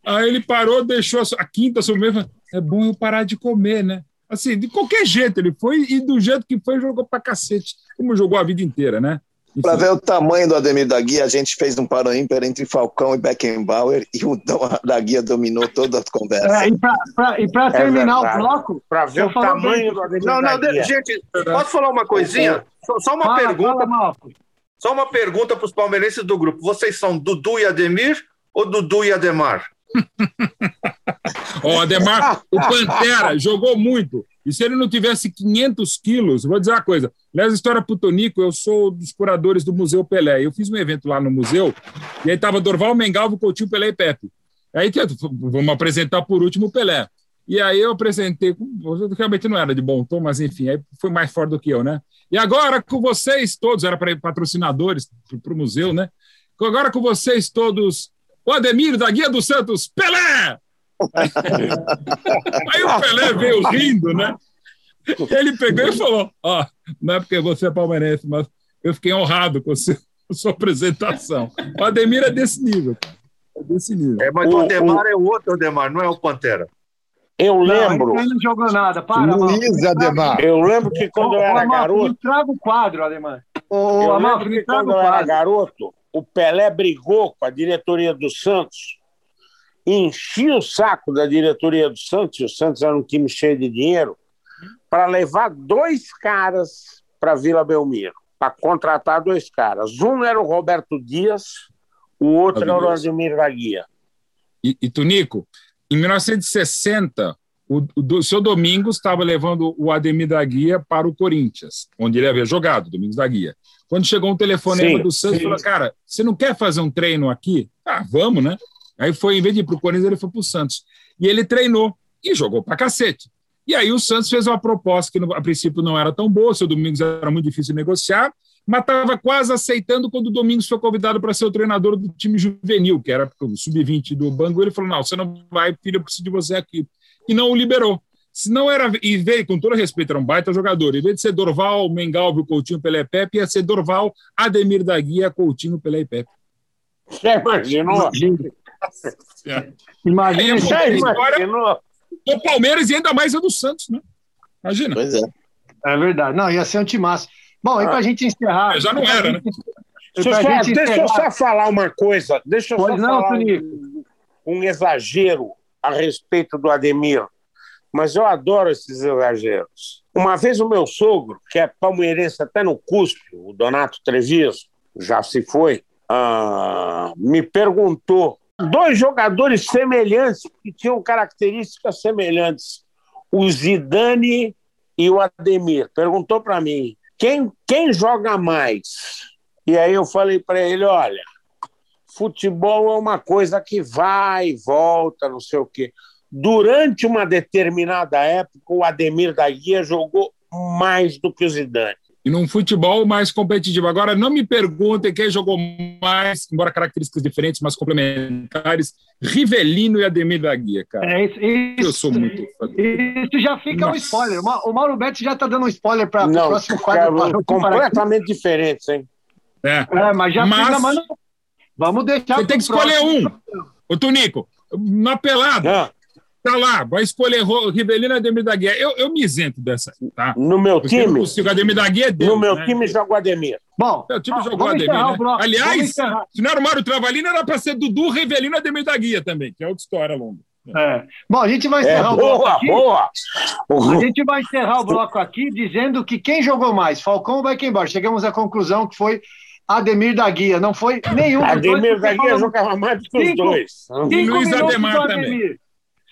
Aí ele parou, deixou a quinta sobremesa. É bom eu parar de comer, né? Assim, de qualquer jeito ele foi e do jeito que foi, jogou pra cacete, como jogou a vida inteira, né? Para ver o tamanho do Ademir da Guia, a gente fez um ímpar entre Falcão e Beckenbauer e o da Guia dominou toda a conversa. É, e para é terminar o bloco. Para ver o tamanho bem. do Ademir não, da não, Guia. Gente, posso falar uma coisinha? Só, só uma fala, pergunta. Fala, só uma pergunta para os palmeirenses do grupo. Vocês são Dudu e Ademir ou Dudu e Ademar? o Ademar, o Pantera jogou muito. E se ele não tivesse 500 quilos, vou dizer uma coisa. Aliás, história pro Tonico, eu sou dos curadores do Museu Pelé. Eu fiz um evento lá no museu, e aí tava Dorval, Mengalvo, Coutinho, Pelé e Pepe. Aí vamos apresentar por último o Pelé. E aí eu apresentei, realmente não era de bom tom, mas enfim, aí foi mais forte do que eu, né? E agora com vocês todos, era para patrocinadores para o museu, né? Agora com vocês todos, o Ademir da Guia dos Santos, Pelé! Aí o Pelé veio rindo, né? Ele pegou e falou: Ó, oh, não é porque você é palmeirense, mas eu fiquei honrado com a sua apresentação. O Ademir é desse nível. É desse nível. É, mas o, o Ademar o... é o outro Ademar, não é o Pantera. Eu lembro. Não, ele não jogou nada. Para, Luiz Ademar. Eu lembro que quando eu era garoto. Traga o quadro, Ademar. eu lembro que quando eu era garoto, o Pelé brigou com a diretoria do Santos, enchia o saco da diretoria do Santos, e o Santos era um time cheio de dinheiro, para levar dois caras para Vila Belmiro, para contratar dois caras. Um era o Roberto Dias, o outro era o Ademir da Guia. E, e Tunico, em 1960, o, o, seu Domingos estava levando o Ademir da Guia para o Corinthians, onde ele havia jogado, Domingos da Guia. Quando chegou um telefonema sim, do Santos, falou: Cara, você não quer fazer um treino aqui? Ah, vamos, né? Aí foi, em vez de ir para o Corinthians, ele foi para o Santos. E ele treinou e jogou para cacete. E aí o Santos fez uma proposta que a princípio não era tão boa, seu Domingos era muito difícil de negociar, mas estava quase aceitando quando o Domingos foi convidado para ser o treinador do time juvenil, que era o sub-20 do Bangu. Ele falou: Não, você não vai, filho, eu preciso de você aqui. E não o liberou. Se não era, e veio, com todo respeito, era um baita jogador. Em vez de ser Dorval, Mengalvio, Coutinho, Pelé Pepe, ia ser Dorval, Ademir da Guia, Coutinho, Pelé e Pepe. Você imaginou? Imagina, é, imaginou? Do Palmeiras e ainda mais a do Santos, né? Imagina. Pois é. É verdade. Não, ia ser um timaço. Bom, e para a gente encerrar. Já não era, né? Deixa, só, deixa eu só falar uma coisa. Deixa eu pois só não, falar um, um exagero a respeito do Ademir mas eu adoro esses exageros. Uma vez o meu sogro, que é palmeirense até no cuspe, o Donato Treviso, já se foi, uh, me perguntou dois jogadores semelhantes, que tinham características semelhantes, o Zidane e o Ademir. Perguntou para mim, quem, quem joga mais? E aí eu falei para ele, olha, futebol é uma coisa que vai e volta, não sei o quê durante uma determinada época, o Ademir da Guia jogou mais do que o Zidane. E num futebol mais competitivo. Agora, não me perguntem quem jogou mais, embora características diferentes, mas complementares, Rivelino e Ademir da Guia, cara. É, isso, Eu sou muito fã. Isso já fica Nossa. um spoiler. O Mauro Betti já está dando um spoiler para o próximo quadro. Cara, completamente diferentes, hein? É. é, mas já mas... fica, Vamos deixar. Você tem que escolher próximo. um. Ô, Tunico, na pelada. Ah. Tá lá, vai escolher Rivelino Ademir da Guia. Eu, eu me isento dessa, tá? No meu Porque time? O Ademir da Guia é Deus, No meu né? time joga o Ademir. Bom, o time jogou o Ademir, né? Aliás, se não era o Mário Travalino, era para ser Dudu, Rivelino Ademir da Guia também, que é outra história longa. É. Bom, a gente vai encerrar é, o bloco boa, aqui. Boa. A gente vai encerrar o bloco aqui dizendo que quem jogou mais, Falcão ou Beckenbauer? Chegamos à conclusão que foi Ademir da Guia, não foi nenhum. Ademir da Guia jogava mais que os dois. Cinco Luiz Ademar também.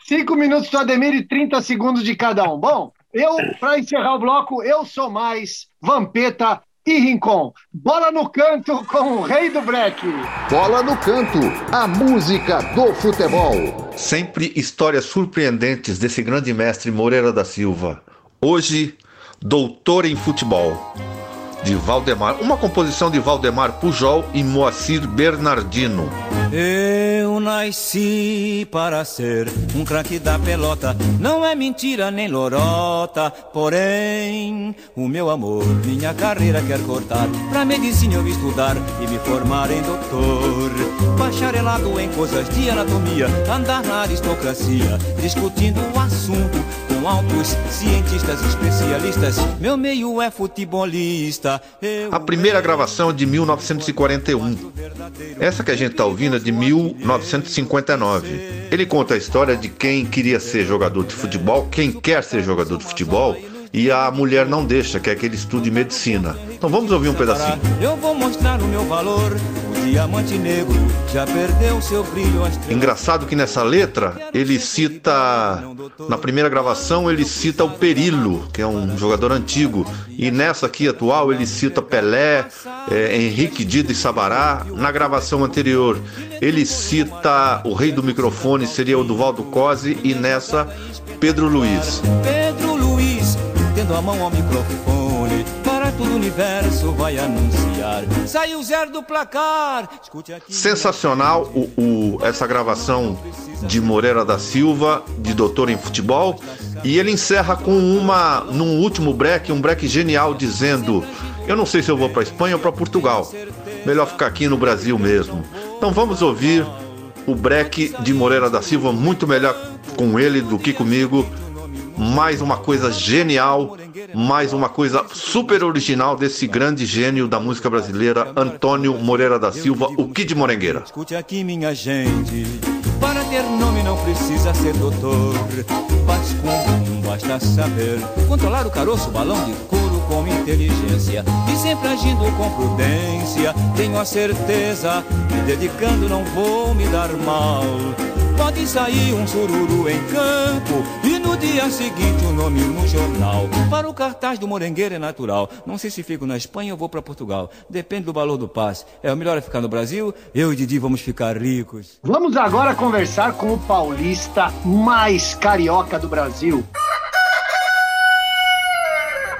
Cinco minutos do Ademir e 30 segundos de cada um. Bom, eu, para encerrar o bloco, eu sou mais Vampeta e Rincon. Bola no canto com o rei do break. Bola no canto, a música do futebol. Sempre histórias surpreendentes desse grande mestre Moreira da Silva. Hoje, doutor em futebol de Valdemar, uma composição de Valdemar Pujol e Moacir Bernardino. Eu nasci para ser um craque da pelota, não é mentira nem lorota, porém o meu amor, minha carreira quer cortar, pra medicina eu estudar e me formar em doutor, bacharelado em coisas de anatomia, andar na aristocracia, discutindo o assunto com altos cientistas especialistas, meu meio é futebolista. A primeira gravação é de 1941. Essa que a gente está ouvindo é de 1959. Ele conta a história de quem queria ser jogador de futebol, quem quer ser jogador de futebol e a mulher não deixa, quer que ele estude medicina. Então vamos ouvir um pedacinho. Eu vou mostrar o meu valor. O diamante negro já perdeu seu brilho. Engraçado que nessa letra ele cita, na primeira gravação ele cita o Perilo, que é um jogador antigo, e nessa aqui atual ele cita Pelé, é, Henrique Dida e Sabará. Na gravação anterior ele cita o rei do microfone, seria o Duvaldo Cosi, e nessa Pedro Luiz. Pedro A mão ao microfone para todo o universo vai anunciar. Saiu zero do placar. Sensacional o, o, essa gravação de Moreira da Silva, de Doutor em Futebol. E ele encerra com uma, num último break, um break genial, dizendo: Eu não sei se eu vou para Espanha ou para Portugal. Melhor ficar aqui no Brasil mesmo. Então vamos ouvir o break de Moreira da Silva, muito melhor com ele do que comigo mais uma coisa genial, mais uma coisa super original desse grande gênio da música brasileira, Antônio Moreira da Silva, o Kid Morengueira. Escute aqui, minha gente, para ter nome não precisa ser doutor, mas com basta saber controlar o caroço, balão de couro com inteligência e sempre agindo com prudência. Tenho a certeza, me dedicando não vou me dar mal. Pode sair um sururu em campo e no dia seguinte o um nome no jornal. Para o cartaz do Morengueiro é natural. Não sei se fico na Espanha ou vou para Portugal. Depende do valor do passe. É o melhor é ficar no Brasil. Eu e Didi vamos ficar ricos. Vamos agora conversar com o paulista mais carioca do Brasil.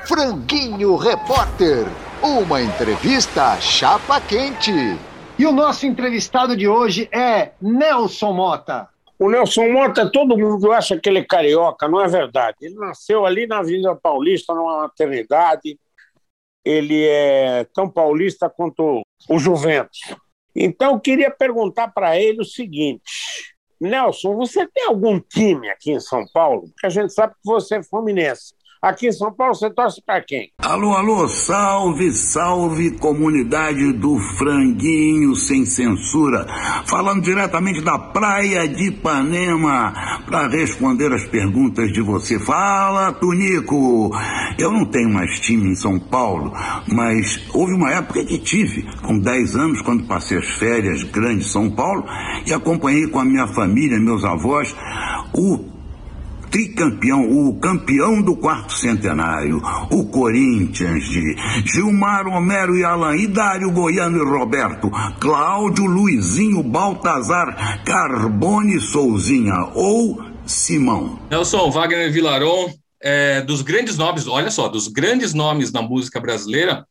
Franguinho Repórter. Uma entrevista chapa quente. E o nosso entrevistado de hoje é Nelson Mota. O Nelson Mota, todo mundo acha que ele é carioca, não é verdade. Ele nasceu ali na Avenida Paulista, numa maternidade. Ele é tão paulista quanto o Juventus. Então, eu queria perguntar para ele o seguinte: Nelson, você tem algum time aqui em São Paulo? Porque a gente sabe que você é fluminense. Aqui em São Paulo, você torce para quem? Alô, alô, salve, salve, comunidade do Franguinho Sem Censura. Falando diretamente da praia de Ipanema, para responder as perguntas de você. Fala, Tunico! Eu não tenho mais time em São Paulo, mas houve uma época que tive, com 10 anos, quando passei as férias grandes em São Paulo, e acompanhei com a minha família, meus avós, o tricampeão, o campeão do quarto centenário, o Corinthians de Gilmar Homero e Alain, Idário Goiano e Roberto, Cláudio Luizinho Baltazar, Carbone Souzinha ou Simão. Nelson Wagner Vilaron, é, dos grandes nomes, olha só, dos grandes nomes da música brasileira,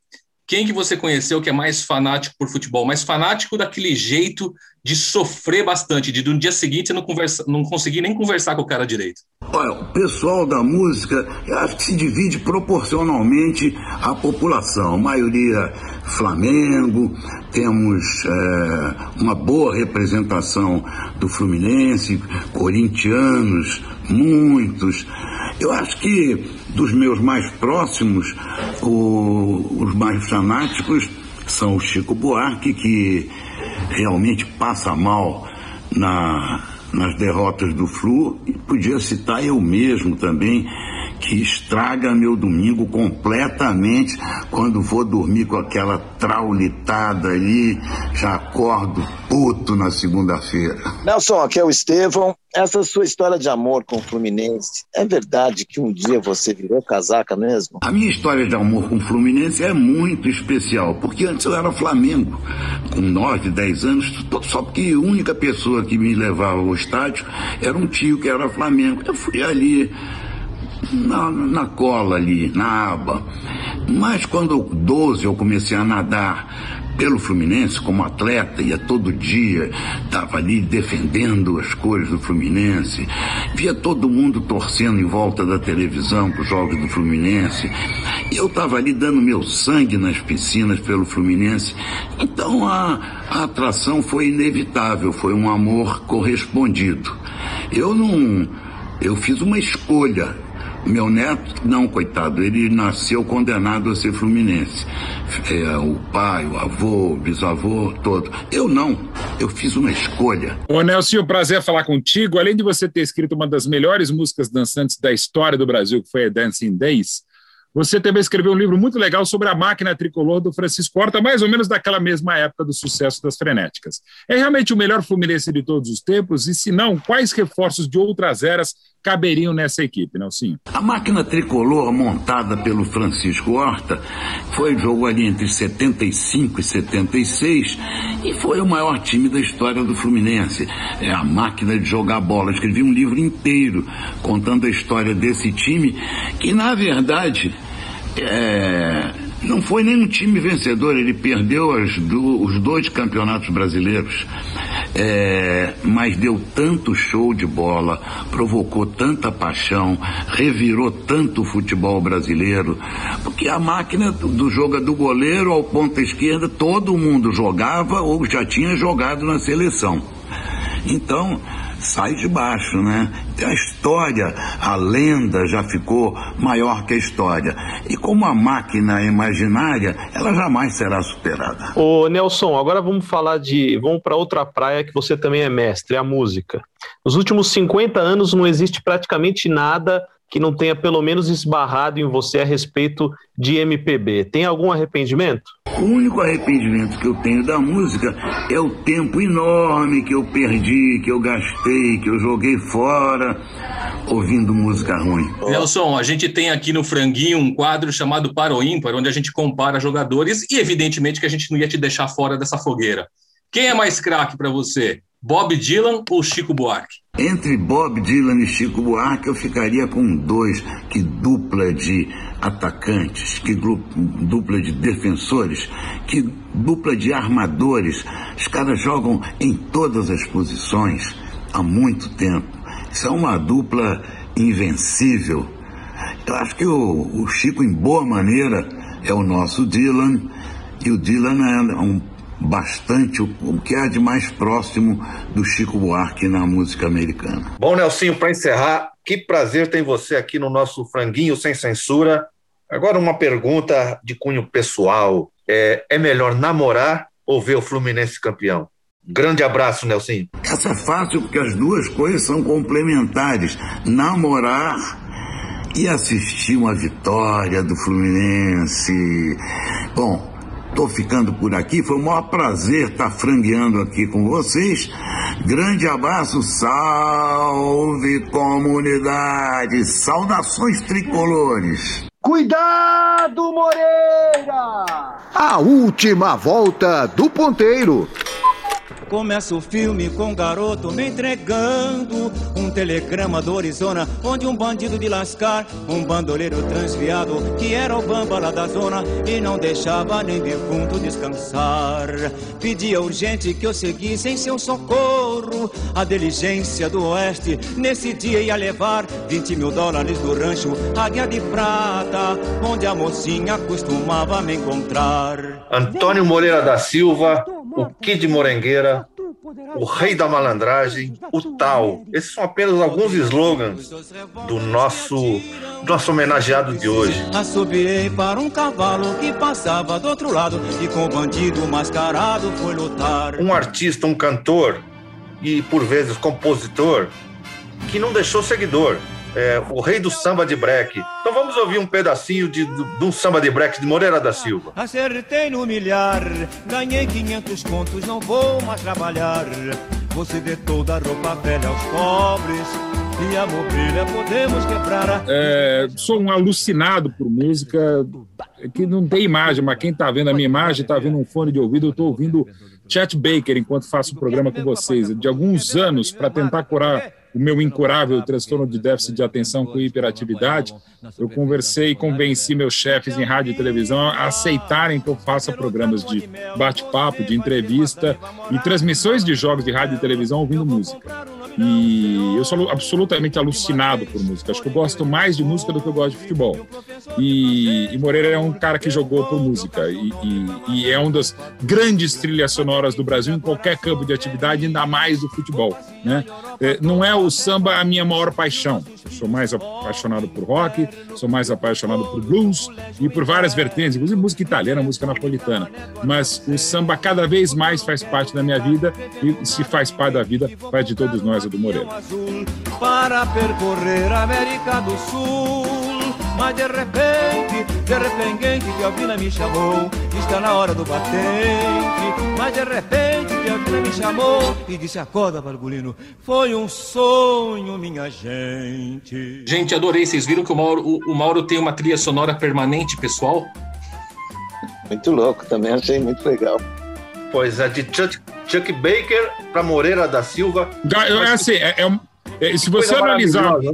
quem que você conheceu que é mais fanático por futebol? Mais fanático daquele jeito de sofrer bastante, de no dia seguinte não, conversa, não conseguir nem conversar com o cara direito? Olha, o pessoal da música, eu acho que se divide proporcionalmente à população. A maioria Flamengo, temos é, uma boa representação do Fluminense, corintianos, muitos. Eu acho que dos meus mais próximos, o, os mais fanáticos são o Chico Buarque, que realmente passa mal na, nas derrotas do Flu, e podia citar eu mesmo também, que estraga meu domingo completamente quando vou dormir com aquela traulitada ali, já acordo puto na segunda-feira. Nelson, aqui é o Estevão. Essa sua história de amor com o Fluminense, é verdade que um dia você virou casaca mesmo? A minha história de amor com o Fluminense é muito especial, porque antes eu era Flamengo, com 9, 10 anos, só porque a única pessoa que me levava ao estádio era um tio que era Flamengo. Eu fui ali na, na cola ali, na aba. Mas quando 12 eu comecei a nadar pelo Fluminense como atleta, ia todo dia, estava ali defendendo as cores do Fluminense, via todo mundo torcendo em volta da televisão para os jogos do Fluminense, e eu estava ali dando meu sangue nas piscinas pelo Fluminense, então a, a atração foi inevitável, foi um amor correspondido. Eu não. Eu fiz uma escolha meu neto, não, coitado, ele nasceu condenado a ser fluminense. É, o pai, o avô, o bisavô, todo. Eu não, eu fiz uma escolha. Ô Nelson, prazer falar contigo. Além de você ter escrito uma das melhores músicas dançantes da história do Brasil, que foi a Dancing Days, você também escreveu um livro muito legal sobre a máquina tricolor do Francisco Horta, mais ou menos daquela mesma época do sucesso das frenéticas. É realmente o melhor Fluminense de todos os tempos? E se não, quais reforços de outras eras caberiam nessa equipe, Nelsinho? A máquina tricolor montada pelo Francisco Horta foi jogo ali entre 75 e 76 e foi o maior time da história do Fluminense. É a máquina de jogar bola. Escrevi um livro inteiro contando a história desse time que, na verdade, é, não foi nenhum time vencedor, ele perdeu do, os dois campeonatos brasileiros, é, mas deu tanto show de bola, provocou tanta paixão, revirou tanto o futebol brasileiro, porque a máquina do, do jogo do goleiro ao ponta esquerda, todo mundo jogava ou já tinha jogado na seleção. Então, sai de baixo, né? A história, a lenda já ficou maior que a história. E como a máquina imaginária, ela jamais será superada. Ô Nelson, agora vamos falar de. Vamos para outra praia que você também é mestre, a música. Nos últimos 50 anos não existe praticamente nada que não tenha pelo menos esbarrado em você a respeito de MPB. Tem algum arrependimento? O único arrependimento que eu tenho da música é o tempo enorme que eu perdi, que eu gastei, que eu joguei fora ouvindo música ruim. Nelson, a gente tem aqui no Franguinho um quadro chamado Para o Ímpar, onde a gente compara jogadores e evidentemente que a gente não ia te deixar fora dessa fogueira. Quem é mais craque para você? Bob Dylan ou Chico Buarque? Entre Bob Dylan e Chico Buarque eu ficaria com dois, que dupla de atacantes, que dupla de defensores, que dupla de armadores. Os caras jogam em todas as posições há muito tempo. Isso é uma dupla invencível. Eu acho que o, o Chico, em boa maneira, é o nosso Dylan, e o Dylan é um bastante o, que há de mais próximo do Chico Buarque na música americana. Bom, Nelsinho, para encerrar, que prazer tem você aqui no nosso Franguinho Sem Censura. Agora, uma pergunta de cunho pessoal: é, é melhor namorar ou ver o Fluminense campeão? Grande abraço, Nelson. Essa é fácil porque as duas coisas são complementares. Namorar e assistir uma vitória do Fluminense. Bom, Estou ficando por aqui, foi um maior prazer estar frangueando aqui com vocês. Grande abraço, salve comunidade, saudações tricolores. Cuidado, Moreira! A última volta do ponteiro. Começa o filme com um garoto me entregando um telegrama do Arizona, onde um bandido de lascar, um bandoleiro transviado, que era o bamba lá da zona e não deixava nem defunto descansar. Pedia urgente que eu seguisse em seu socorro. A diligência do oeste nesse dia ia levar 20 mil dólares do rancho Águia de Prata, onde a mocinha costumava me encontrar. Antônio Moreira da Silva, o Kid Morengueira, o Rei da Malandragem, o Tal. Esses são apenas alguns slogans do nosso, nosso homenageado de hoje. Assobiei para um cavalo que passava do outro lado e com o bandido mascarado foi lutar. Um artista, um cantor e por vezes compositor que não deixou seguidor. É, o rei do samba de break. Então vamos ouvir um pedacinho de, de, de um samba de break de Moreira da Silva. Acertei no milhar, ganhei 500 contos, não vou mais trabalhar. Você dê toda a roupa velha aos pobres e a mobília podemos quebrar. É, sou um alucinado por música que não tem imagem, mas quem está vendo a minha imagem está vendo um fone de ouvido. Eu estou ouvindo Chet Baker enquanto faço o programa com vocês, de alguns anos, para tentar curar o meu incurável transtorno de déficit de atenção com hiperatividade, eu conversei e convenci meus chefes em rádio e televisão a aceitarem que eu faça programas de bate-papo, de entrevista e transmissões de jogos de rádio e televisão ouvindo música. E eu sou absolutamente alucinado por música. Acho que eu gosto mais de música do que eu gosto de futebol. E, e Moreira é um cara que jogou por música e, e, e, é uma das grandes trilhas sonoras do Brasil em qualquer campo de atividade, ainda mais do futebol. Né? É, não é o samba a minha maior paixão. Eu sou mais apaixonado por rock, sou mais apaixonado por blues e por várias vertentes, inclusive música italiana, música napolitana. Mas o samba cada vez mais faz parte da minha vida e se faz parte da vida, faz de todos nós, do Moreira. Para percorrer a América do Sul. Mas de repente, de repente, Piovina me chamou. Está na hora do batente. Mas de repente, Piovina me chamou e disse: Acorda, Bargulino. Foi um sonho, minha gente. Gente, adorei. Vocês viram que o Mauro, o, o Mauro tem uma trilha sonora permanente, pessoal? Muito louco, também achei muito legal. Pois é, de Chuck, Chuck Baker para Moreira da Silva. É assim, é, é, é se você analisar. Né?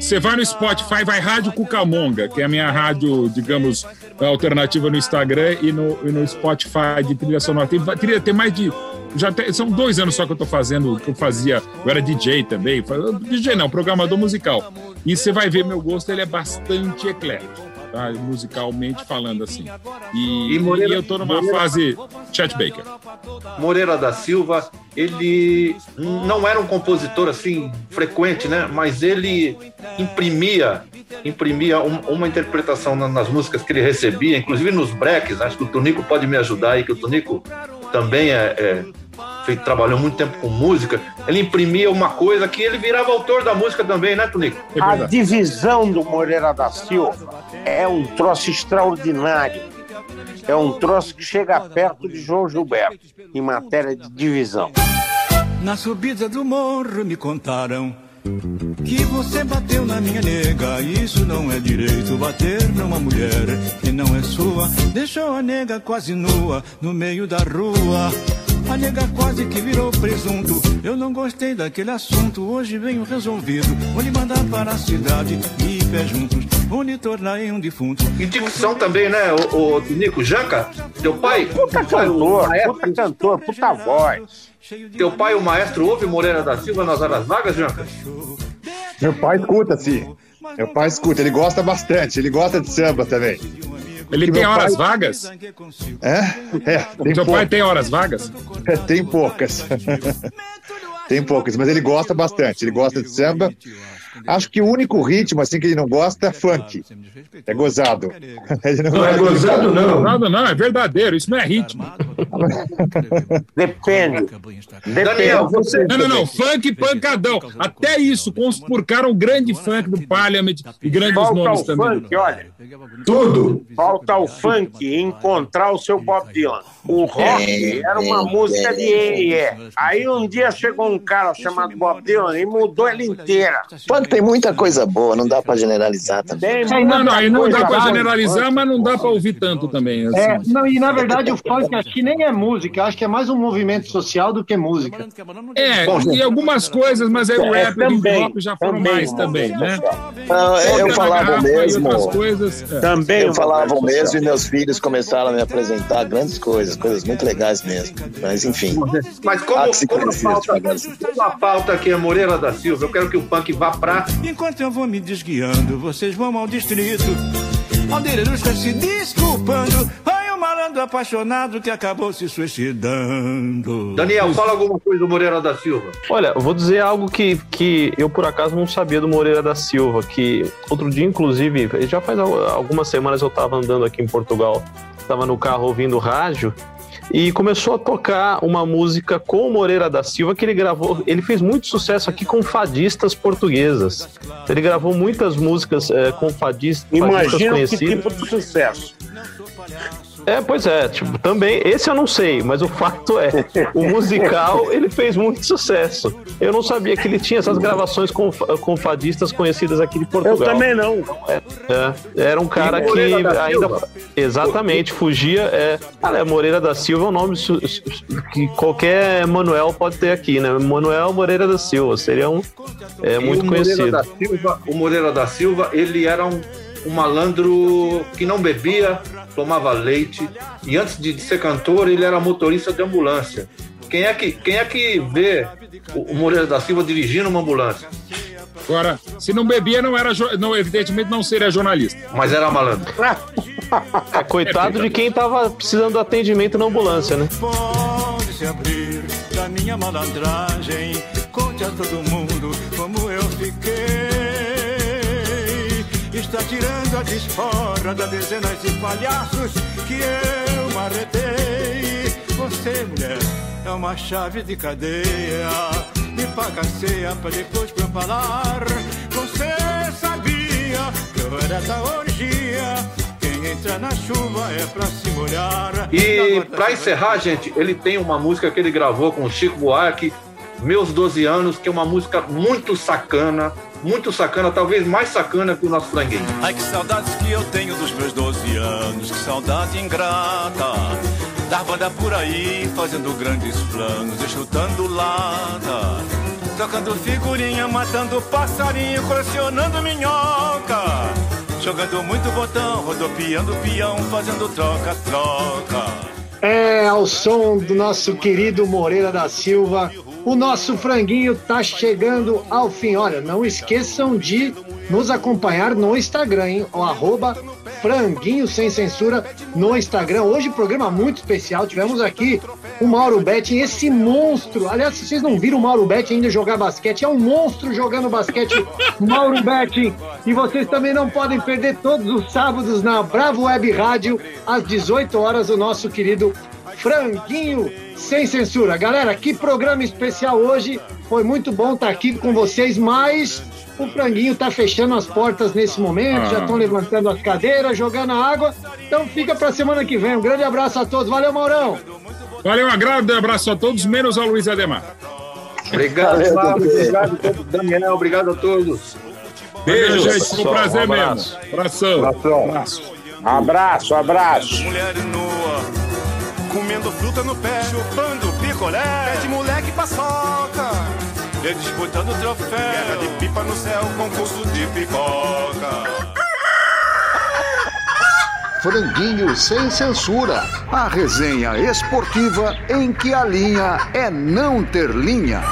Você vai no Spotify, vai Rádio Cucamonga, que é a minha rádio, digamos, alternativa no Instagram e no, e no Spotify de trilha sonora. Tem, trilha, tem mais de. Já tem, são dois anos só que eu tô fazendo, que eu fazia. Eu era DJ também. DJ não, programador musical. E você vai ver, meu gosto ele é bastante eclético tá? musicalmente falando assim. E, e, Moreira, e eu tô numa Moreira, fase Chet Baker. Moreira da Silva, ele não era um compositor assim frequente, né? Mas ele imprimia imprimia um, uma interpretação nas músicas que ele recebia, inclusive nos breaks. Acho que o Tonico pode me ajudar aí, que o Tonico também é, é feito, trabalhou muito tempo com música, ele imprimia uma coisa que ele virava autor da música também, né, Tonico? É a divisão do Moreira da Silva é um troço extraordinário. É um troço que chega perto de João Gilberto em matéria de divisão. Na subida do morro me contaram que você bateu na minha nega. Isso não é direito, bater numa mulher que não é sua. Deixou a nega quase nua no meio da rua. A nega quase que virou presunto. Eu não gostei daquele assunto. Hoje venho resolvido. Vou lhe mandar para a cidade e pé juntos. Vou lhe tornar em um defunto. E dicção também, né, o, o Nico Janca? Teu pai? Puta cantor, puta cantor, puta voz. Teu pai, o maestro, ouve Moreira da Silva nas horas vagas, Janca? Meu pai escuta, sim. Meu pai escuta, ele gosta bastante, ele gosta de samba também. Ele tem horas pai... vagas? É? é o seu pai tem horas vagas? É, tem poucas. tem poucas, mas ele gosta bastante. Ele gosta de samba. Acho que o único ritmo assim que ele não gosta é funk. É gozado. Não, não, é gozado, não. Não, não, é verdadeiro. Isso não é ritmo. Depende. Daniel, você. Não, não, não. Funk pancadão. Até isso conspurcaram o grande funk do Parliament e grandes Falta nomes o também. Funk, olha. Tudo. Falta o funk encontrar o seu Bob Dylan. O rock era uma música de EE. Aí um dia chegou um cara chamado Bob Dylan e mudou ela inteira. Tem muita coisa boa, não dá para generalizar também. Tem não, não, aí não dá para generalizar, mas não dá para ouvir tanto também. Assim. É, não, e na verdade o funk acho que nem é música, eu acho que é mais um movimento social do que música. É, Bom, e algumas coisas, mas aí o é, rap e o rock já foram também, mais também, né? Não, eu falava mesmo. Coisas, é. Também eu falava mesmo e meus filhos começaram a me apresentar grandes coisas, coisas muito legais mesmo. Mas enfim. Mas como, como, a, pauta, a pauta aqui é Moreira da Silva, eu quero que o punk vá pra. Enquanto eu vou me desguiando, vocês vão ao distrito. Está se desculpando. Ai, um malandro apaixonado que acabou se suicidando. Daniel, fala alguma coisa do Moreira da Silva. Olha, vou dizer algo que, que eu por acaso não sabia do Moreira da Silva, que outro dia, inclusive, já faz algumas semanas eu estava andando aqui em Portugal, estava no carro ouvindo rádio e começou a tocar uma música com o Moreira da Silva que ele gravou. Ele fez muito sucesso aqui com fadistas portuguesas. Ele gravou muitas músicas é, com fadistas, Imagina conhecidas. que tipo de sucesso. É, pois é, tipo, também, esse eu não sei, mas o fato é, o musical, ele fez muito sucesso. Eu não sabia que ele tinha essas gravações com, com fadistas conhecidas aqui de Portugal. Eu também não. É, é, era um cara que ainda, exatamente, fugia, é, cara, Moreira da Silva é um nome que qualquer Manuel pode ter aqui, né? Manuel Moreira da Silva, seria um, é, muito conhecido. Silva, o Moreira da Silva, ele era um, um malandro que não bebia, tomava leite e antes de ser cantor ele era motorista de ambulância. Quem é que, quem é que vê o Moreira da Silva dirigindo uma ambulância? Agora, se não bebia, não era, não, evidentemente não seria jornalista. Mas era malandro. É, coitado de quem estava precisando de atendimento na ambulância, né? Pode se abrir da minha malandragem, conte a todo mundo como eu fiquei tirando a desfora das dezenas de palhaços que eu marretei. Você, mulher, é uma chave de cadeia, me pagaceia pra depois pra falar. Você sabia que eu era da orgia. Quem entra na chuva é pra se molhar. E pra encerrar, gente, ele tem uma música que ele gravou com o Chico Buarque, Meus 12 Anos, que é uma música muito sacana muito sacana, talvez mais sacana que o nosso franguinho. Ai, que saudades que eu tenho dos meus 12 anos, que saudade ingrata. Dar banda por aí, fazendo grandes planos e chutando lata. Tocando figurinha, matando passarinho, colecionando minhoca. Jogando muito botão, rodopiando peão, fazendo troca-troca. É, ao som do nosso querido Moreira da Silva, o nosso franguinho tá chegando ao fim. Olha, não esqueçam de nos acompanhar no Instagram, hein? O arroba franguinho sem censura no Instagram. Hoje programa muito especial. Tivemos aqui o Mauro Betting, esse monstro. Aliás, se vocês não viram o Mauro Betting ainda jogar basquete, é um monstro jogando basquete, Mauro Betting. E vocês também não podem perder todos os sábados na Bravo Web Rádio, às 18 horas, o nosso querido Franguinho sem censura. Galera, que programa especial hoje. Foi muito bom estar aqui com vocês, mas o Franguinho está fechando as portas nesse momento, ah. já estão levantando as cadeiras, jogando a água. Então fica para semana que vem. Um grande abraço a todos. Valeu, Maurão. Valeu, um grande abraço a todos, menos ao Luiz Ademar. Obrigado, Valeu, Flávio. Obrigado, Daniel. Obrigado a todos. Beijo, gente. Foi um prazer um mesmo. Abração. Abraço. Abraço, abraço. Mulher nua comendo fruta no pé, chupando picolé, pé de moleque paçoca, e disputando troféu, guerra de pipa no céu, concurso de pipoca. Franguinho sem censura, a resenha esportiva em que a linha é não ter linha.